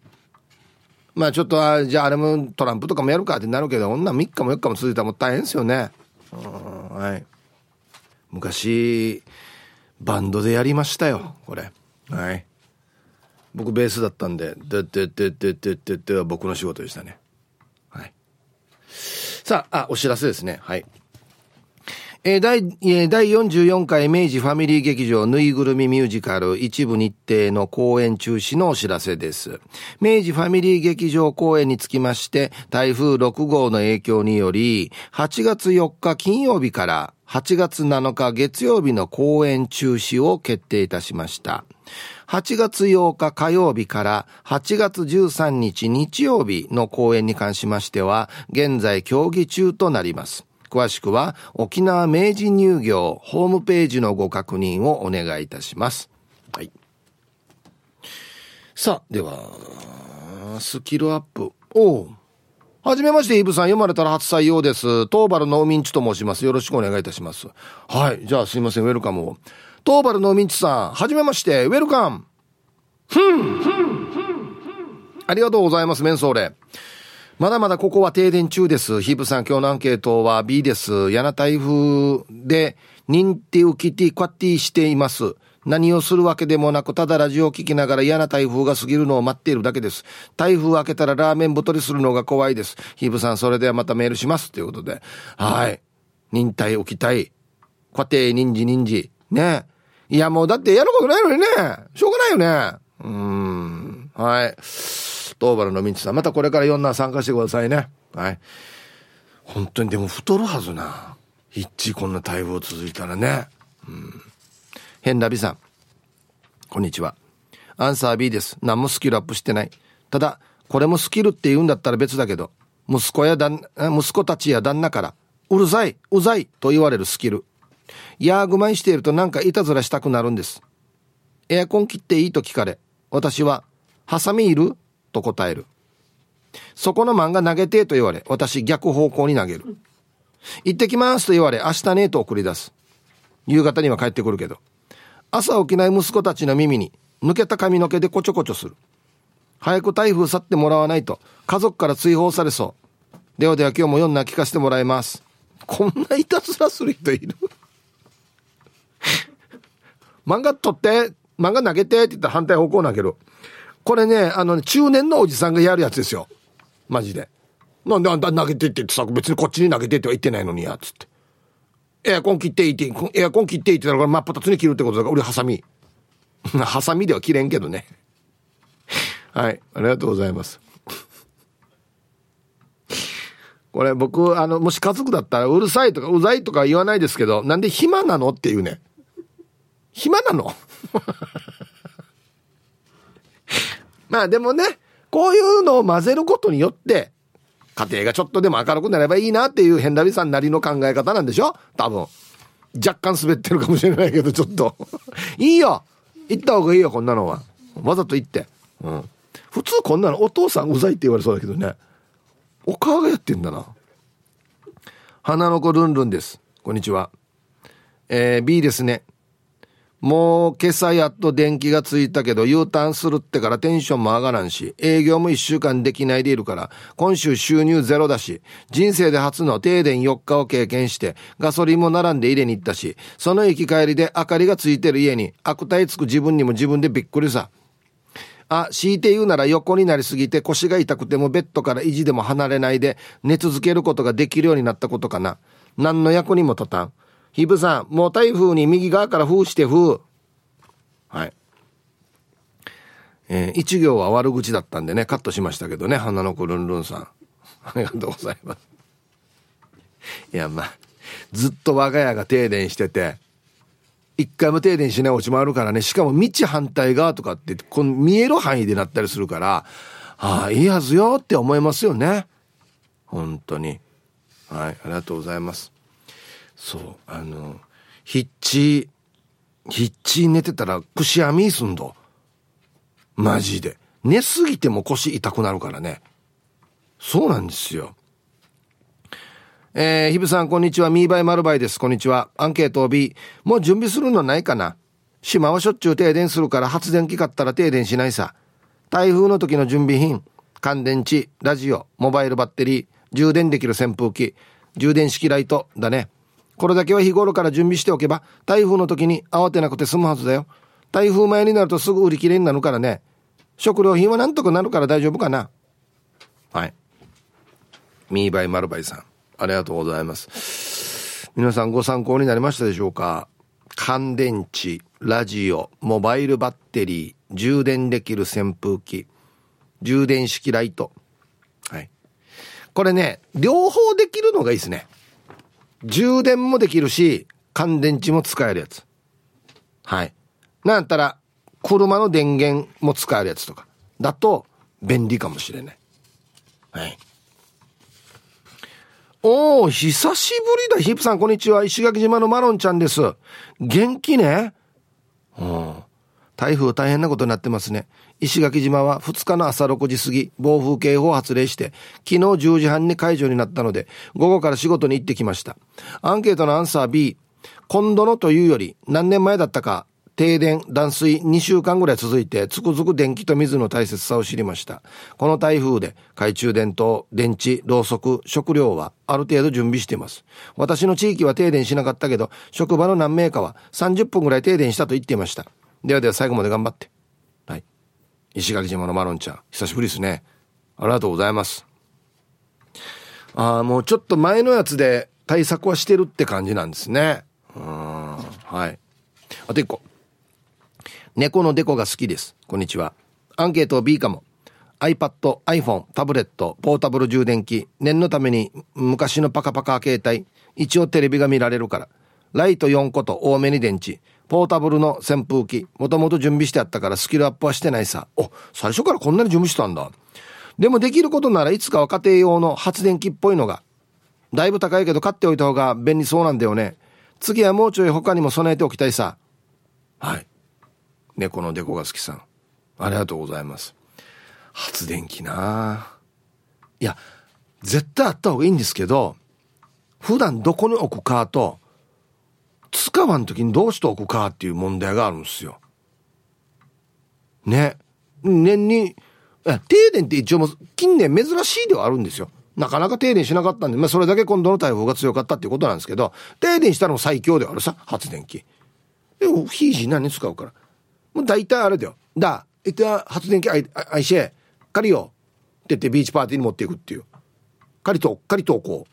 まあちょっと、あじゃああれもトランプとかもやるかってなるけど、女3日も4日も続いたらもう大変ですよね。はい。昔、バンドでやりましたよ、これ。はい。僕ベースだったんで、で、で、で、で、で、で、では僕の仕事でしたね。はい。さあ、あ、お知らせですね。はい。えー、第、えー、第44回明治ファミリー劇場ぬいぐるみミュージカル一部日程の公演中止のお知らせです。明治ファミリー劇場公演につきまして、台風6号の影響により、8月4日金曜日から8月7日月曜日の公演中止を決定いたしました。8月8日火曜日から8月13日日曜日の公演に関しましては、現在協議中となります。詳しくは沖縄明治乳業ホームページのご確認をお願いいたします。はい。さあ、では、スキルアップ。おはじめまして、イブさん。読まれたら初採用です。東原農民地と申します。よろしくお願いいたします。はい。じゃあ、すいません。ウェルカムを。東原農民地さん。はじめまして。ウェルカム。ふん。ありがとうございます。メンソーレ。まだまだここは停電中です。ヒープさん、今日のアンケートは B です。嫌な台風で認定ウキティ、クワッティしています。何をするわけでもなく、ただラジオを聞きながら嫌な台風が過ぎるのを待っているだけです。台風明けたらラーメン太りするのが怖いです。ヒープさん、それではまたメールします。ということで。はい。忍耐起きたい。家庭人事人事。ね。いや、もうだってやることないのにね。しょうがないよね。うーん。はい。東原のみちさん、またこれから4男参加してくださいね。はい。本当にでも太るはずな。一致こんな台風続いたらね。うん。変な美さん。こんにちは。アンサー B です。何もスキルアップしてない。ただ、これもスキルって言うんだったら別だけど、息子や旦、息子たちや旦那から、うるさい、うざいと言われるスキル。ヤーグマンしているとなんかいたずらしたくなるんです。エアコン切っていいと聞かれ、私は、ハサミいる？と答える。そこの漫画投げてと言われ、私逆方向に投げる。行ってきますと言われ、明日ねと送り出す。夕方には帰ってくるけど。朝起きない息子たちの耳に、抜けた髪の毛でこちょこちょする。早く台風去ってもらわないと、家族から追放されそう。ではでは今日も読んな聞かせてもらいます。こんないたずらする人いる？漫画取って、漫画投げてって言ったら反対方向投げる。これね、あの、ね、中年のおじさんがやるやつですよ。マジで。なんであんた投げてって言ってさ、別にこっちに投げてっては言ってないのにや、つって。エアコン切っていいって、エアコン切っていいって言ったら真っ二つに切るってことだから、俺ハサミ。ハサミでは切れんけどね。はい、ありがとうございます。これ僕、あの、もし家族だったらうるさいとかうざいとか言わないですけど、なんで暇なのっていうね。暇なのまあでもね、こういうのを混ぜることによって、家庭がちょっとでも明るくなればいいなっていう変ラビさんなりの考え方なんでしょ？多分。若干滑ってるかもしれないけど、ちょっと いいよ行った方がいいよ、こんなのは。わざと行って。うん。普通こんなのお父さんうざいって言われそうだけどね。お母がやってんだな。花の子ルンルンです。こんにちは。えー、B ですね。もう今朝やっと電気がついたけど U ターンするってからテンションも上がらんし、営業も一週間できないでいるから、今週収入ゼロだし、人生で初の停電4日を経験して、ガソリンも並んで入れに行ったし、その行き帰りで明かりがついてる家に悪態つく自分にも自分でびっくりさ。あ、強いて言うなら横になりすぎて腰が痛くてもベッドから意地でも離れないで寝続けることができるようになったことかな。何の役にも立たん。ヒブさん、もう台風に右側から風して風。はい。えー、一行は悪口だったんでね、カットしましたけどね、花の子ルンルンさん。ありがとうございます。いや、まあ、ずっと我が家が停電してて、一回も停電しないお家もあるからね、しかも道反対側とかって、この見える範囲でなったりするから、ああ、いいはずよって思いますよね。本当に。はい、ありがとうございます。そうあのヒッチヒッチ寝てたら串編みすんど。マジで。寝すぎても腰痛くなるからね。そうなんですよ。えー、ひぶさんこんにちは。ミーバイマルバイです。こんにちは。アンケートを B もう準備するのないかな。島はしょっちゅう停電するから発電機買ったら停電しないさ。台風の時の準備品。乾電池ラジオモバイルバッテリー。充電できる扇風機。充電式ライトだね。これだけは日頃から準備しておけば、台風の時に慌てなくて済むはずだよ。台風前になるとすぐ売り切れになるからね。食料品はなんとかなるから大丈夫かな。はい。ミーバイマルバイさん、ありがとうございます。皆さんご参考になりましたでしょうか？乾電池、ラジオ、モバイルバッテリー、充電できる扇風機、充電式ライト。はい。これね、両方できるのがいいですね。充電もできるし、乾電池も使えるやつ。はい。なんやったら、車の電源も使えるやつとか。だと、便利かもしれない。はい。おー、久しぶりだ。ヒップさん、こんにちは。石垣島のマロンちゃんです。元気ね？うん。台風大変なことになってますね。石垣島は2日の朝6時過ぎ、暴風警報を発令して、昨日10時半に解除になったので、午後から仕事に行ってきました。アンケートのアンサー B、今度のというより、何年前だったか、停電、断水2週間ぐらい続いて、つくづく電気と水の大切さを知りました。この台風で、懐中電灯、電池、ろうそく、食料はある程度準備しています。私の地域は停電しなかったけど、職場の何名かは30分ぐらい停電したと言っていました。ではでは最後まで頑張って。石垣島のマロンちゃん、久しぶりですね。ありがとうございます。ああ、もうちょっと前のやつで対策はしてるって感じなんですね。うん、はい。あと一個。猫のデコが好きです。こんにちは。アンケート B かも。iPad、iPhone、タブレット、ポータブル充電器、念のために昔のパカパカ携帯、一応テレビが見られるから、ライト4個と多めに電池、ポータブルの扇風機、もともと準備してあったからスキルアップはしてないさ。お、最初からこんなに準備してたんだ。でもできることならいつかは家庭用の発電機っぽいのが。だいぶ高いけど買っておいた方が便利そうなんだよね。次はもうちょい他にも備えておきたいさ。はい。猫のデコが好きさん。ありがとうございます。発電機ないや、絶対あった方がいいんですけど、普段どこに置くかと、使わん時にどうしておくかっていう問題があるんですよ。ね。年に、停電って一応も近年珍しいではあるんですよ。なかなか停電しなかったんで、まあそれだけ今度の台風が強かったっていうことなんですけど、停電したのも最強ではあるさ、発電機。でも、ひいじ何使うから。もう大体あれだよ。だ、えっと、発電機あい、あいしえ、借りよう。って言ってビーチパーティーに持っていくっていう。借りと、借りとこう。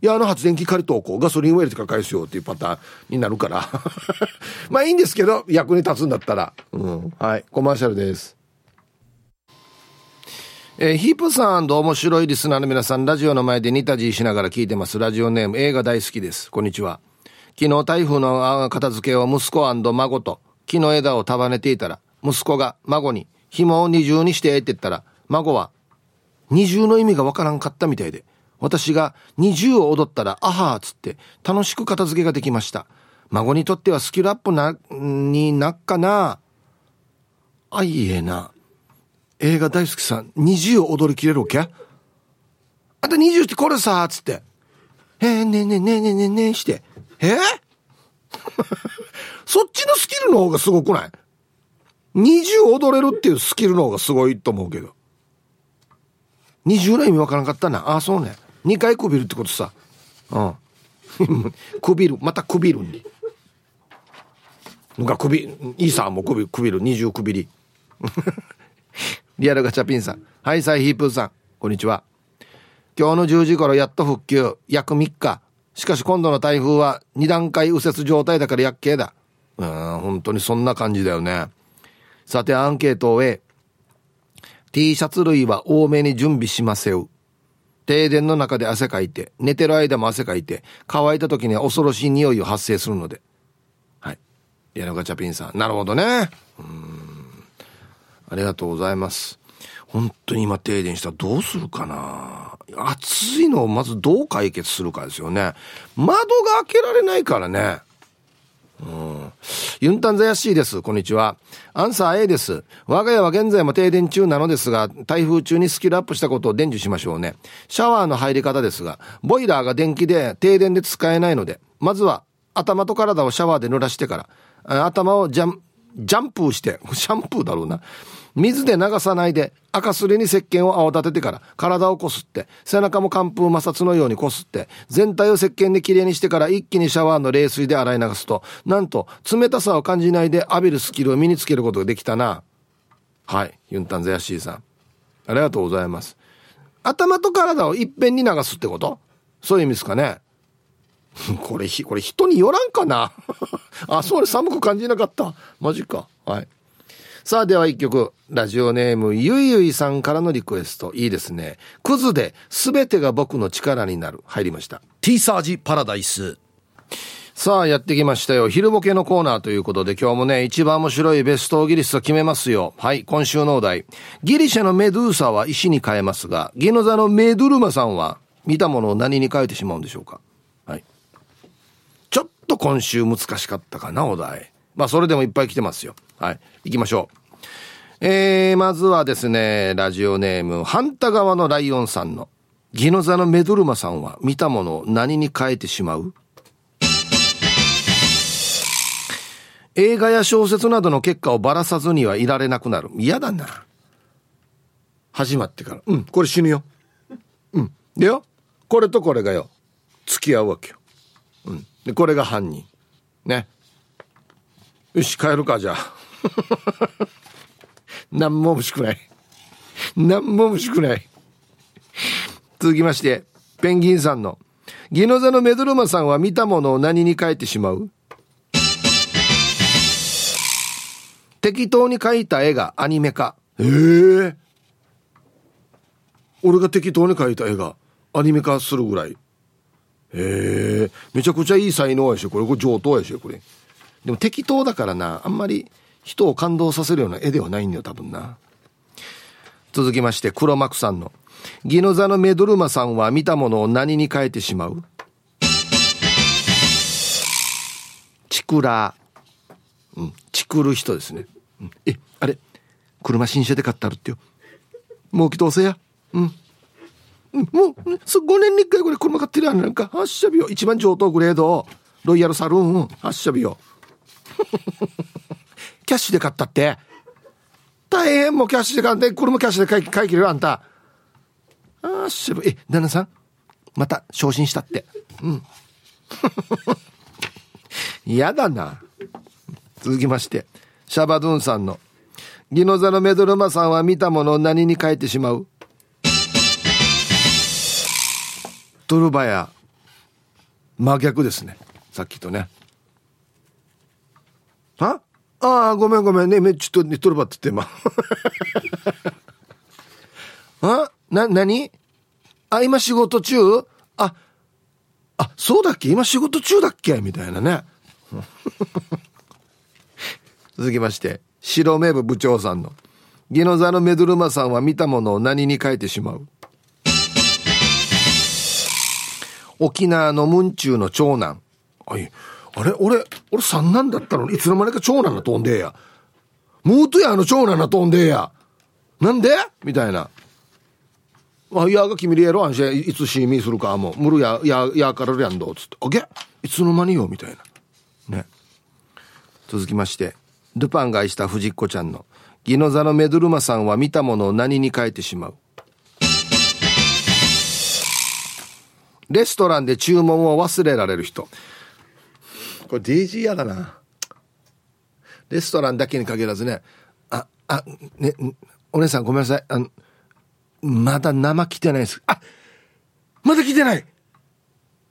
いや、あの発電機借りとこう、ガソリンを入れてか返すよっていうパターンになるから。まあいいんですけど、役に立つんだったら。うん。はい。コマーシャルです。えー、ヒープさん面白いリスナーの皆さん、ラジオの前で似た字しながら聞いてます。ラジオネーム、映画大好きです。こんにちは。昨日台風の片付けを息子孫と木の枝を束ねていたら、息子が孫に紐を二重にしてって言ったら、孫は二重の意味がわからんかったみたいで、私が二重を踊ったら、あはーつって楽しく片付けができました。孫にとってはスキルアップな、になっかな。あいえな。映画大好きさん、二重を踊りきれるわけあと二重ってこれさ、つって。えー、ねえねえねえねえねえねえして。えー、そっちのスキルの方がすごくない？二重踊れるっていうスキルの方がすごいと思うけど。二重の意味わからんかったな。ああ、そうね。二回くびるってことさ。うん。くびる。またくびるんで。がくび、いいさ、もくび、くびる。二重くびり。リアルガチャピンさん。はい、サイヒープーさん。こんにちは。今日の10時頃やっと復旧。約3日。しかし今度の台風は2段階右折状態だから厄介だ。うん、本当にそんな感じだよね。さて、アンケートを A。T シャツ類は多めに準備しませう。停電の中で汗かいて、寝てる間も汗かいて、乾いた時には恐ろしい匂いを発生するので。はい。リアルガチャピンさん。なるほどね。うん。ありがとうございます。本当に今停電したらどうするかな暑いのをまずどう解決するかですよね。窓が開けられないからね。うん。ユンタンザヤシーです。こんにちは。アンサー A です。我が家は現在も停電中なのですが、台風中にスキルアップしたことを伝授しましょうね。シャワーの入り方ですが、ボイラーが電気で停電で使えないので、まずは頭と体をシャワーで濡らしてから、頭をジャン、ジャンプして、シャンプーだろうな。水で流さないで赤すりに石鹸を泡立ててから体をこすって背中も寒風摩擦のようにこすって全体を石鹸できれいにしてから一気にシャワーの冷水で洗い流すとなんと冷たさを感じないで浴びるスキルを身につけることができたなはいユンタンゼヤシーさんありがとうございます頭と体をいっぺんに流すってこと？そういう意味ですかね これ、これ人によらんかな あ、そう、寒く感じなかった。マジか。はい。さあ、では一曲。ラジオネーム、ゆいゆいさんからのリクエスト。いいですね。クズで、すべてが僕の力になる。入りました。
ティーサージパラダイス。
さあ、やってきましたよ。昼ボケのコーナーということで、今日もね、一番面白いベストギリスト決めますよ。はい、今週のお題。ギリシャのメドゥーサは石に変えますが、ギノザのメドゥルマさんは、見たものを何に変えてしまうんでしょうか？はい。ちょっと今週難しかったかな、お題。まあ、それでもいっぱい来てますよ。はい。行きましょう。えー、まずはですね、ラジオネーム、反対側のライオンさんの、ギノザのメドルマさんは見たものを何に変えてしまう？映画や小説などの結果をばらさずにはいられなくなる。嫌だな。始まってから。うん、これ死ぬよ。うん。でよ、これとこれがよ、付き合うわけよ。うん。で、これが犯人。ね。よし、帰るか、じゃあ。何も欲しくない。何も欲しくない。続きまして、ペンギンさんの、ギノザのメドルマさんは見たものを何に変えてしまう？適当に描いた絵がアニメ化。ええー、俺が適当に描いた絵がアニメ化するぐらい。ええー、めちゃくちゃいい才能やし、これ、これ上等やし、これ。でも適当だからな、あんまり人を感動させるような絵ではないんだよ、多分な。続きまして、黒幕さんの。ギノザのメドルマさんは見たものを何に変えてしまう？チクラうん、チクる人ですね。うん、え、あれ、車新車で買ったるってよ。もう来通せや？うん。もう、5年に1回これ車買ってるやん。なんか、発射日よ。一番上等グレード、ロイヤルサルーン、発射日よ。キャッシュで買ったって。大変もキャッシュで買って、これもキャッシュで買い買い切るよ、あんた。ああ、しぶ、え、旦那さんまた昇進したって。うん。嫌だな。続きまして、シャバドゥンさんの、ギノザのメドルマさんは見たものを何に変えてしまう？トルバヤ、真逆ですね。さっきとね。は？ああ、ごめんごめんね。めちょっと寝とるばって言って、ま あ。な、何？あ、今仕事中？あ、あ、そうだっけ？今仕事中だっけ？みたいなね。続きまして、白目部部長さんの、ギノザのメドルマさんは見たものを何に書いてしまう？沖縄のムンチューの長男。あい、あれ？俺、俺三男だったのに、いつの間にか長男が飛んでえや。ムートやあの長男が飛んでえや。なんで？みたいな。あ、いやが君でやろ、あんしいつしみするか？もう、むるや、や、やからるやんど、つって。あげいつの間によ、みたいな。ね。続きまして、ルパンが愛した藤子ちゃんの、ギノザのメドルマさんは見たものを何に変えてしまう？レストランで注文を忘れられる人。これ DJ やだな。レストランだけに限らずね、あ、あ、ね、お姉さんごめんなさい。あの、まだ生来てないです。あ、まだ来てない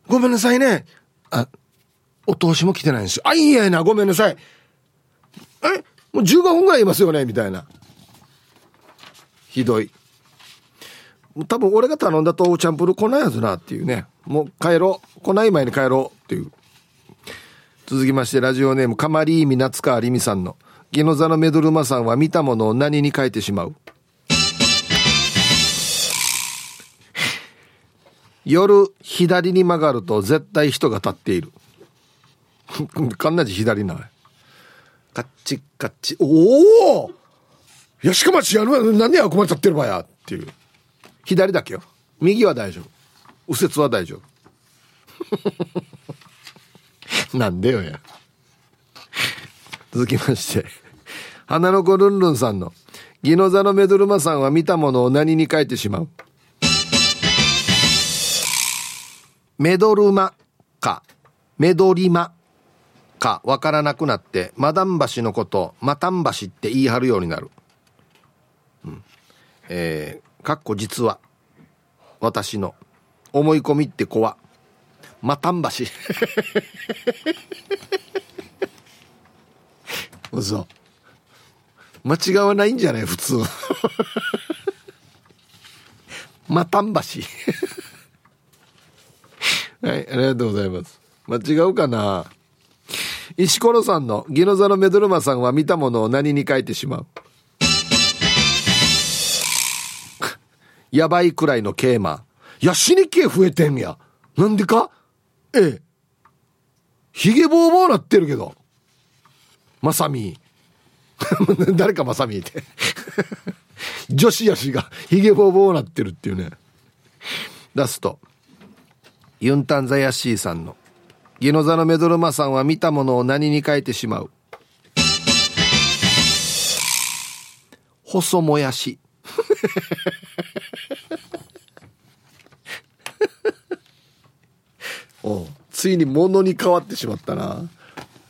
ごめんなさいね。あ、お通しも来てないんですよ。あ、いいやいな、ごめんなさい。えもう15分ぐらいいますよねみたいな。ひどい。多分俺が頼んだとチャンプル来ないはずなっていうね。もう帰ろう。来ない前に帰ろうっていう。続きましてラジオネームかまりーみなつかありみさんの。ギノザのメドルマさんは見たものを何に書いてしまう？夜左に曲がると絶対人が立っている。かんなじ左なカッチカッチ。おおやしかまちやる何であこまで立ってるばや。っていう。左だけよ。右は大丈夫。右折は大丈夫 なんでよや。続きまして。花の子ルンルンさんの。ギノザのメドルマさんは見たものを何に書いてしまう？メドルマか。メドリマか。わからなくなってマダン橋のことマタン橋って言い張るようになる。うん、えー、かっこ実は。私の。思い込みって子は。マタン橋。嘘。間違わないんじゃない普通。マタン橋。はい、ありがとうございます。間違うかな石ころさんのギノザのメドルマさんは見たものを何に書いてしまうやばいくらいのケーマー。や、死に系増えてんや。なんでかええ。ヒゲボーボーなってるけど。まさみ。誰かまさみって 女子やしがヒゲボーボーなってるっていうね。ラスト。ユンタンザヤシーさんのギノザのメドルマさんは見たものを何に変えてしまう細もやし おついに物に変わってしまったな。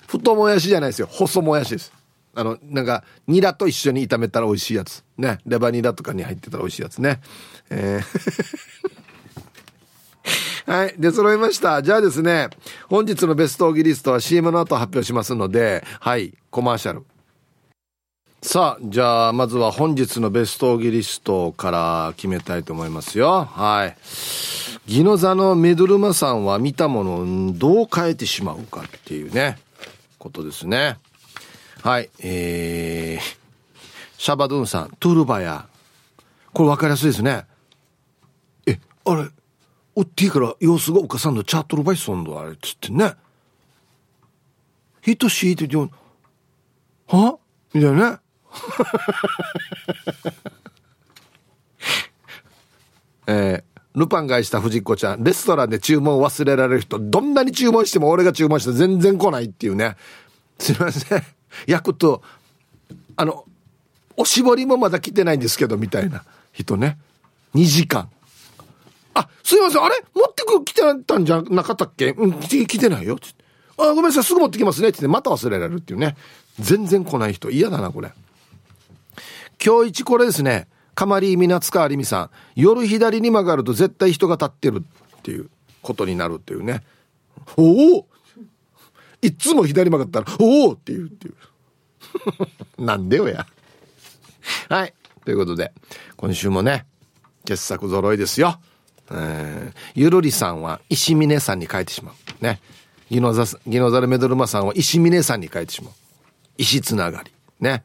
太もやしじゃないですよ。細もやしです。あのなんかニラと一緒に炒めたら美味しいやつ。ね。レバニラとかに入ってたら美味しいやつね。えー。はい。で、揃いました。じゃあですね、本日のベストオギリストは CM の後発表しますので、はい、コマーシャル。さあ、じゃあ、まずは本日のベストオギリストから決めたいと思いますよ。はい。ギノザのメドルマさんは見たものをどう変えてしまうかっていうね、ことですね。はい。えー、シャバドゥンさん、トゥルバヤ。これ分かりやすいですね。え、あれ、おっていいから様子がおかさんのチャートルバイソンドあれっつってね。ヒトシーって言うは？みたいなね。えー、ルパンがした藤子ちゃん、レストランで注文忘れられる人、どんなに注文しても俺が注文して全然来ないっていうね。すいません。焼くと、あの、おしぼりもまだ来てないんですけど、みたいな人ね。2時間。あ、すいません、あれ？持ってく来てたんじゃなかったっけ？うん、来てないよ。あ、ごめんなさい、すぐ持ってきますね。ってってまた忘れられるっていうね。全然来ない人、嫌だな、これ。今日一これですね。かまりみなつかありみさん。夜左に曲がると絶対人が立ってるっていうことになるっていうね。おおいつも左曲がったら、おおっていうっていう。なんでよや。はい。ということで、今週もね、傑作揃いですよ。えー、ゆるりさんは石峰さんに書いてしまう。ね。ギノザ、ギノザルメドルマさんは石峰さんに書いてしまう。石つながり。ね。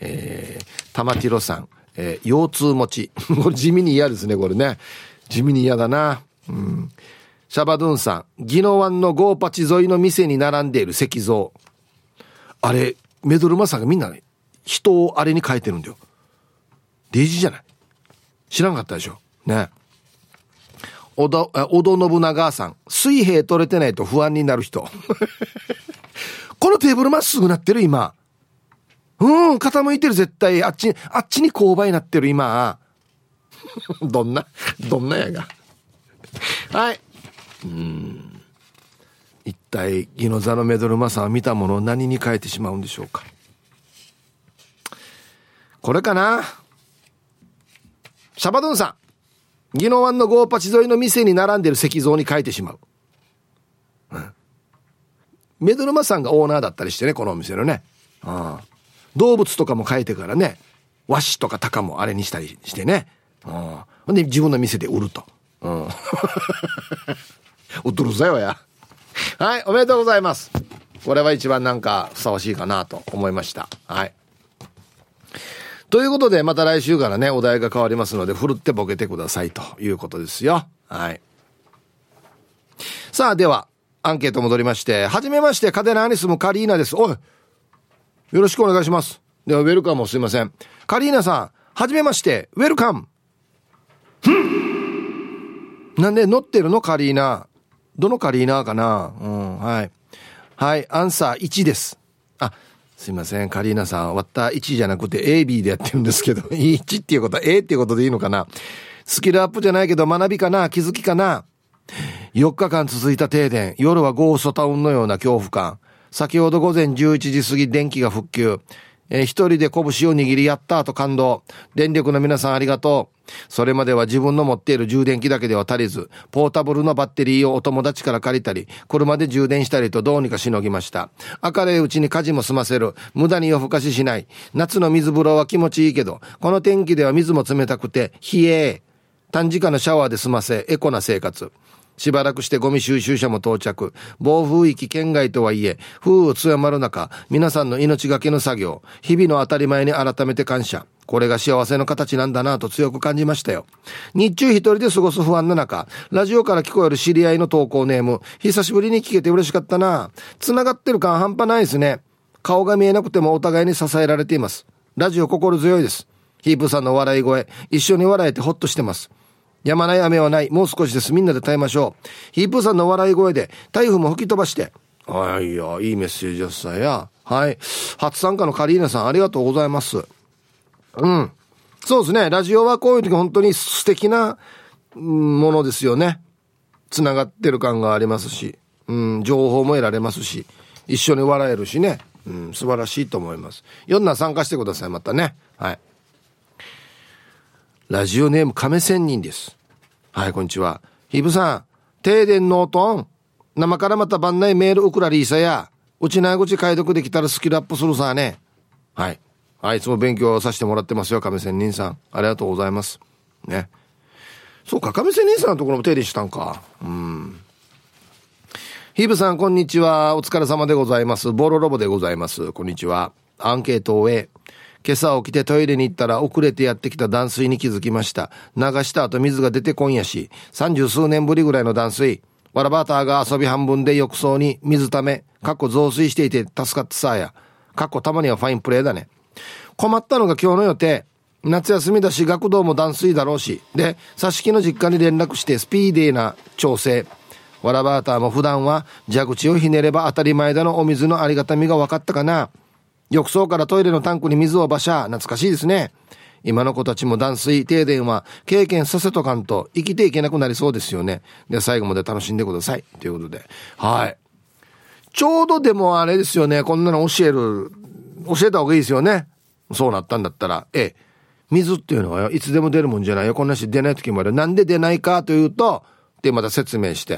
えー、玉ティロさん、えー、腰痛持ち。これ地味に嫌ですね、これね。地味に嫌だな。うん。シャバドゥンさん、ギノワンのゴーパチ沿いの店に並んでいる石像。あれ、メドルマさんがみんな、ね、人をあれに書いてるんだよ。デイジじゃない知らんかったでしょね。織田、織田信長さん。水平取れてないと不安になる人。このテーブルまっすぐなってる今。うん、傾いてる絶対。あっち、あっちに勾配になってる今。どんな、どんなやが。はい。うん。一体、ギノザのメドルマさんは見たものを何に変えてしまうんでしょうか。これかなシャバドゥンさん。ギノワンのゴーパチ沿いの店に並んでる石像に書いてしまう。うん。メドルマさんがオーナーだったりしてね、このお店のね。うん。動物とかも書いてからね、和紙とか鷹もあれにしたりしてね。うん。ほんで自分の店で売ると。うん。売っとるぜよや。はい、おめでとうございます。これは一番なんかふさわしいかなと思いました。はい。ということで、また来週からね、お題が変わりますので、ふるってボケてくださいということですよ。はい。さあ、では、アンケート戻りまして、はじめまして、カデナに住むカリーナです。おいよろしくお願いします。では、ウェルカムもすいません。カリーナさん、はじめまして、ウェルカムなんで乗ってるのカリーナ。どのカリーナかなうん、はい。はい、アンサー1です。あ、すいません、カリーナさん。割った1じゃなくて AB でやってるんですけど、1っていうことは A っていうことでいいのかなスキルアップじゃないけど学びかな気づきかな ?4 日間続いた停電。夜はゴーストタウンのような恐怖感。先ほど午前11時過ぎ電気が復旧。えー、一人で拳を握りやったと感動。電力の皆さんありがとう。それまでは自分の持っている充電器だけでは足りず、ポータブルのバッテリーをお友達から借りたり、車で充電したりとどうにかしのぎました。明るいうちに家事も済ませる。無駄に夜更かししない。夏の水風呂は気持ちいいけど、この天気では水も冷たくて、冷え。短時間のシャワーで済ませ、エコな生活。しばらくしてゴミ収集車も到着。暴風域圏外とはいえ、風雨強まる中、皆さんの命がけの作業、日々の当たり前に改めて感謝。これが幸せの形なんだなと強く感じましたよ。日中一人で過ごす不安の中、ラジオから聞こえる知り合いの投稿ネーム、久しぶりに聞けて嬉しかったな。繋がってる感半端ないですね。顔が見えなくてもお互いに支えられています。ラジオ心強いです。ヒープさんの笑い声、一緒に笑えてほっとしてます。やまない雨はない。もう少しです。みんなで耐えましょう。ヒープーさんの笑い声で台風も吹き飛ばして。あいや、いいメッセージですさや。はい。初参加のカリーナさんありがとうございます。うん。そうですね。ラジオはこういう時本当に素敵なものですよね。繋がってる感がありますし、うん、情報も得られますし、一緒に笑えるしね。うん、素晴らしいと思います。よんな参加してください、またね。はい。ラジオネーム亀仙人です。はい、こんにちは。ヒブさん、停電ノートン。生からまた番内メール送らリーサや、うちな口解読できたらスキルアップするさね。はい。はい、いつも勉強させてもらってますよ、亀仙人さん。ありがとうございます。ね。そうか、亀仙人さんのところも停電したんか。うん。ヒブさん、こんにちは。お疲れ様でございます。ボロロボでございます。こんにちは。アンケートを終え、今朝起きてトイレに行ったら遅れてやってきた断水に気づきました。流した後水が出てこんやし、三十数年ぶりぐらいの断水。わらバーターが遊び半分で浴槽に水ため、かっこ増水していて助かってさや。かっこたまにはファインプレーだね。困ったのが今日の予定。夏休みだし学童も断水だろうし。で、挿し木の実家に連絡してスピーディーな調整。わらバーターも普段は蛇口をひねれば当たり前だのお水のありがたみが分かったかな。浴槽からトイレのタンクに水をバシャー。懐かしいですね。今の子たちも断水、停電は経験させとかんと生きていけなくなりそうですよね。で、最後まで楽しんでください。ということで。はい。ちょうどでもあれですよね。こんなの教える、教えた方がいいですよね。そうなったんだったら。ええ。水っていうのは、いつでも出るもんじゃないよ。こんなし出ない時もある。なんで出ないかというと、ってまた説明して。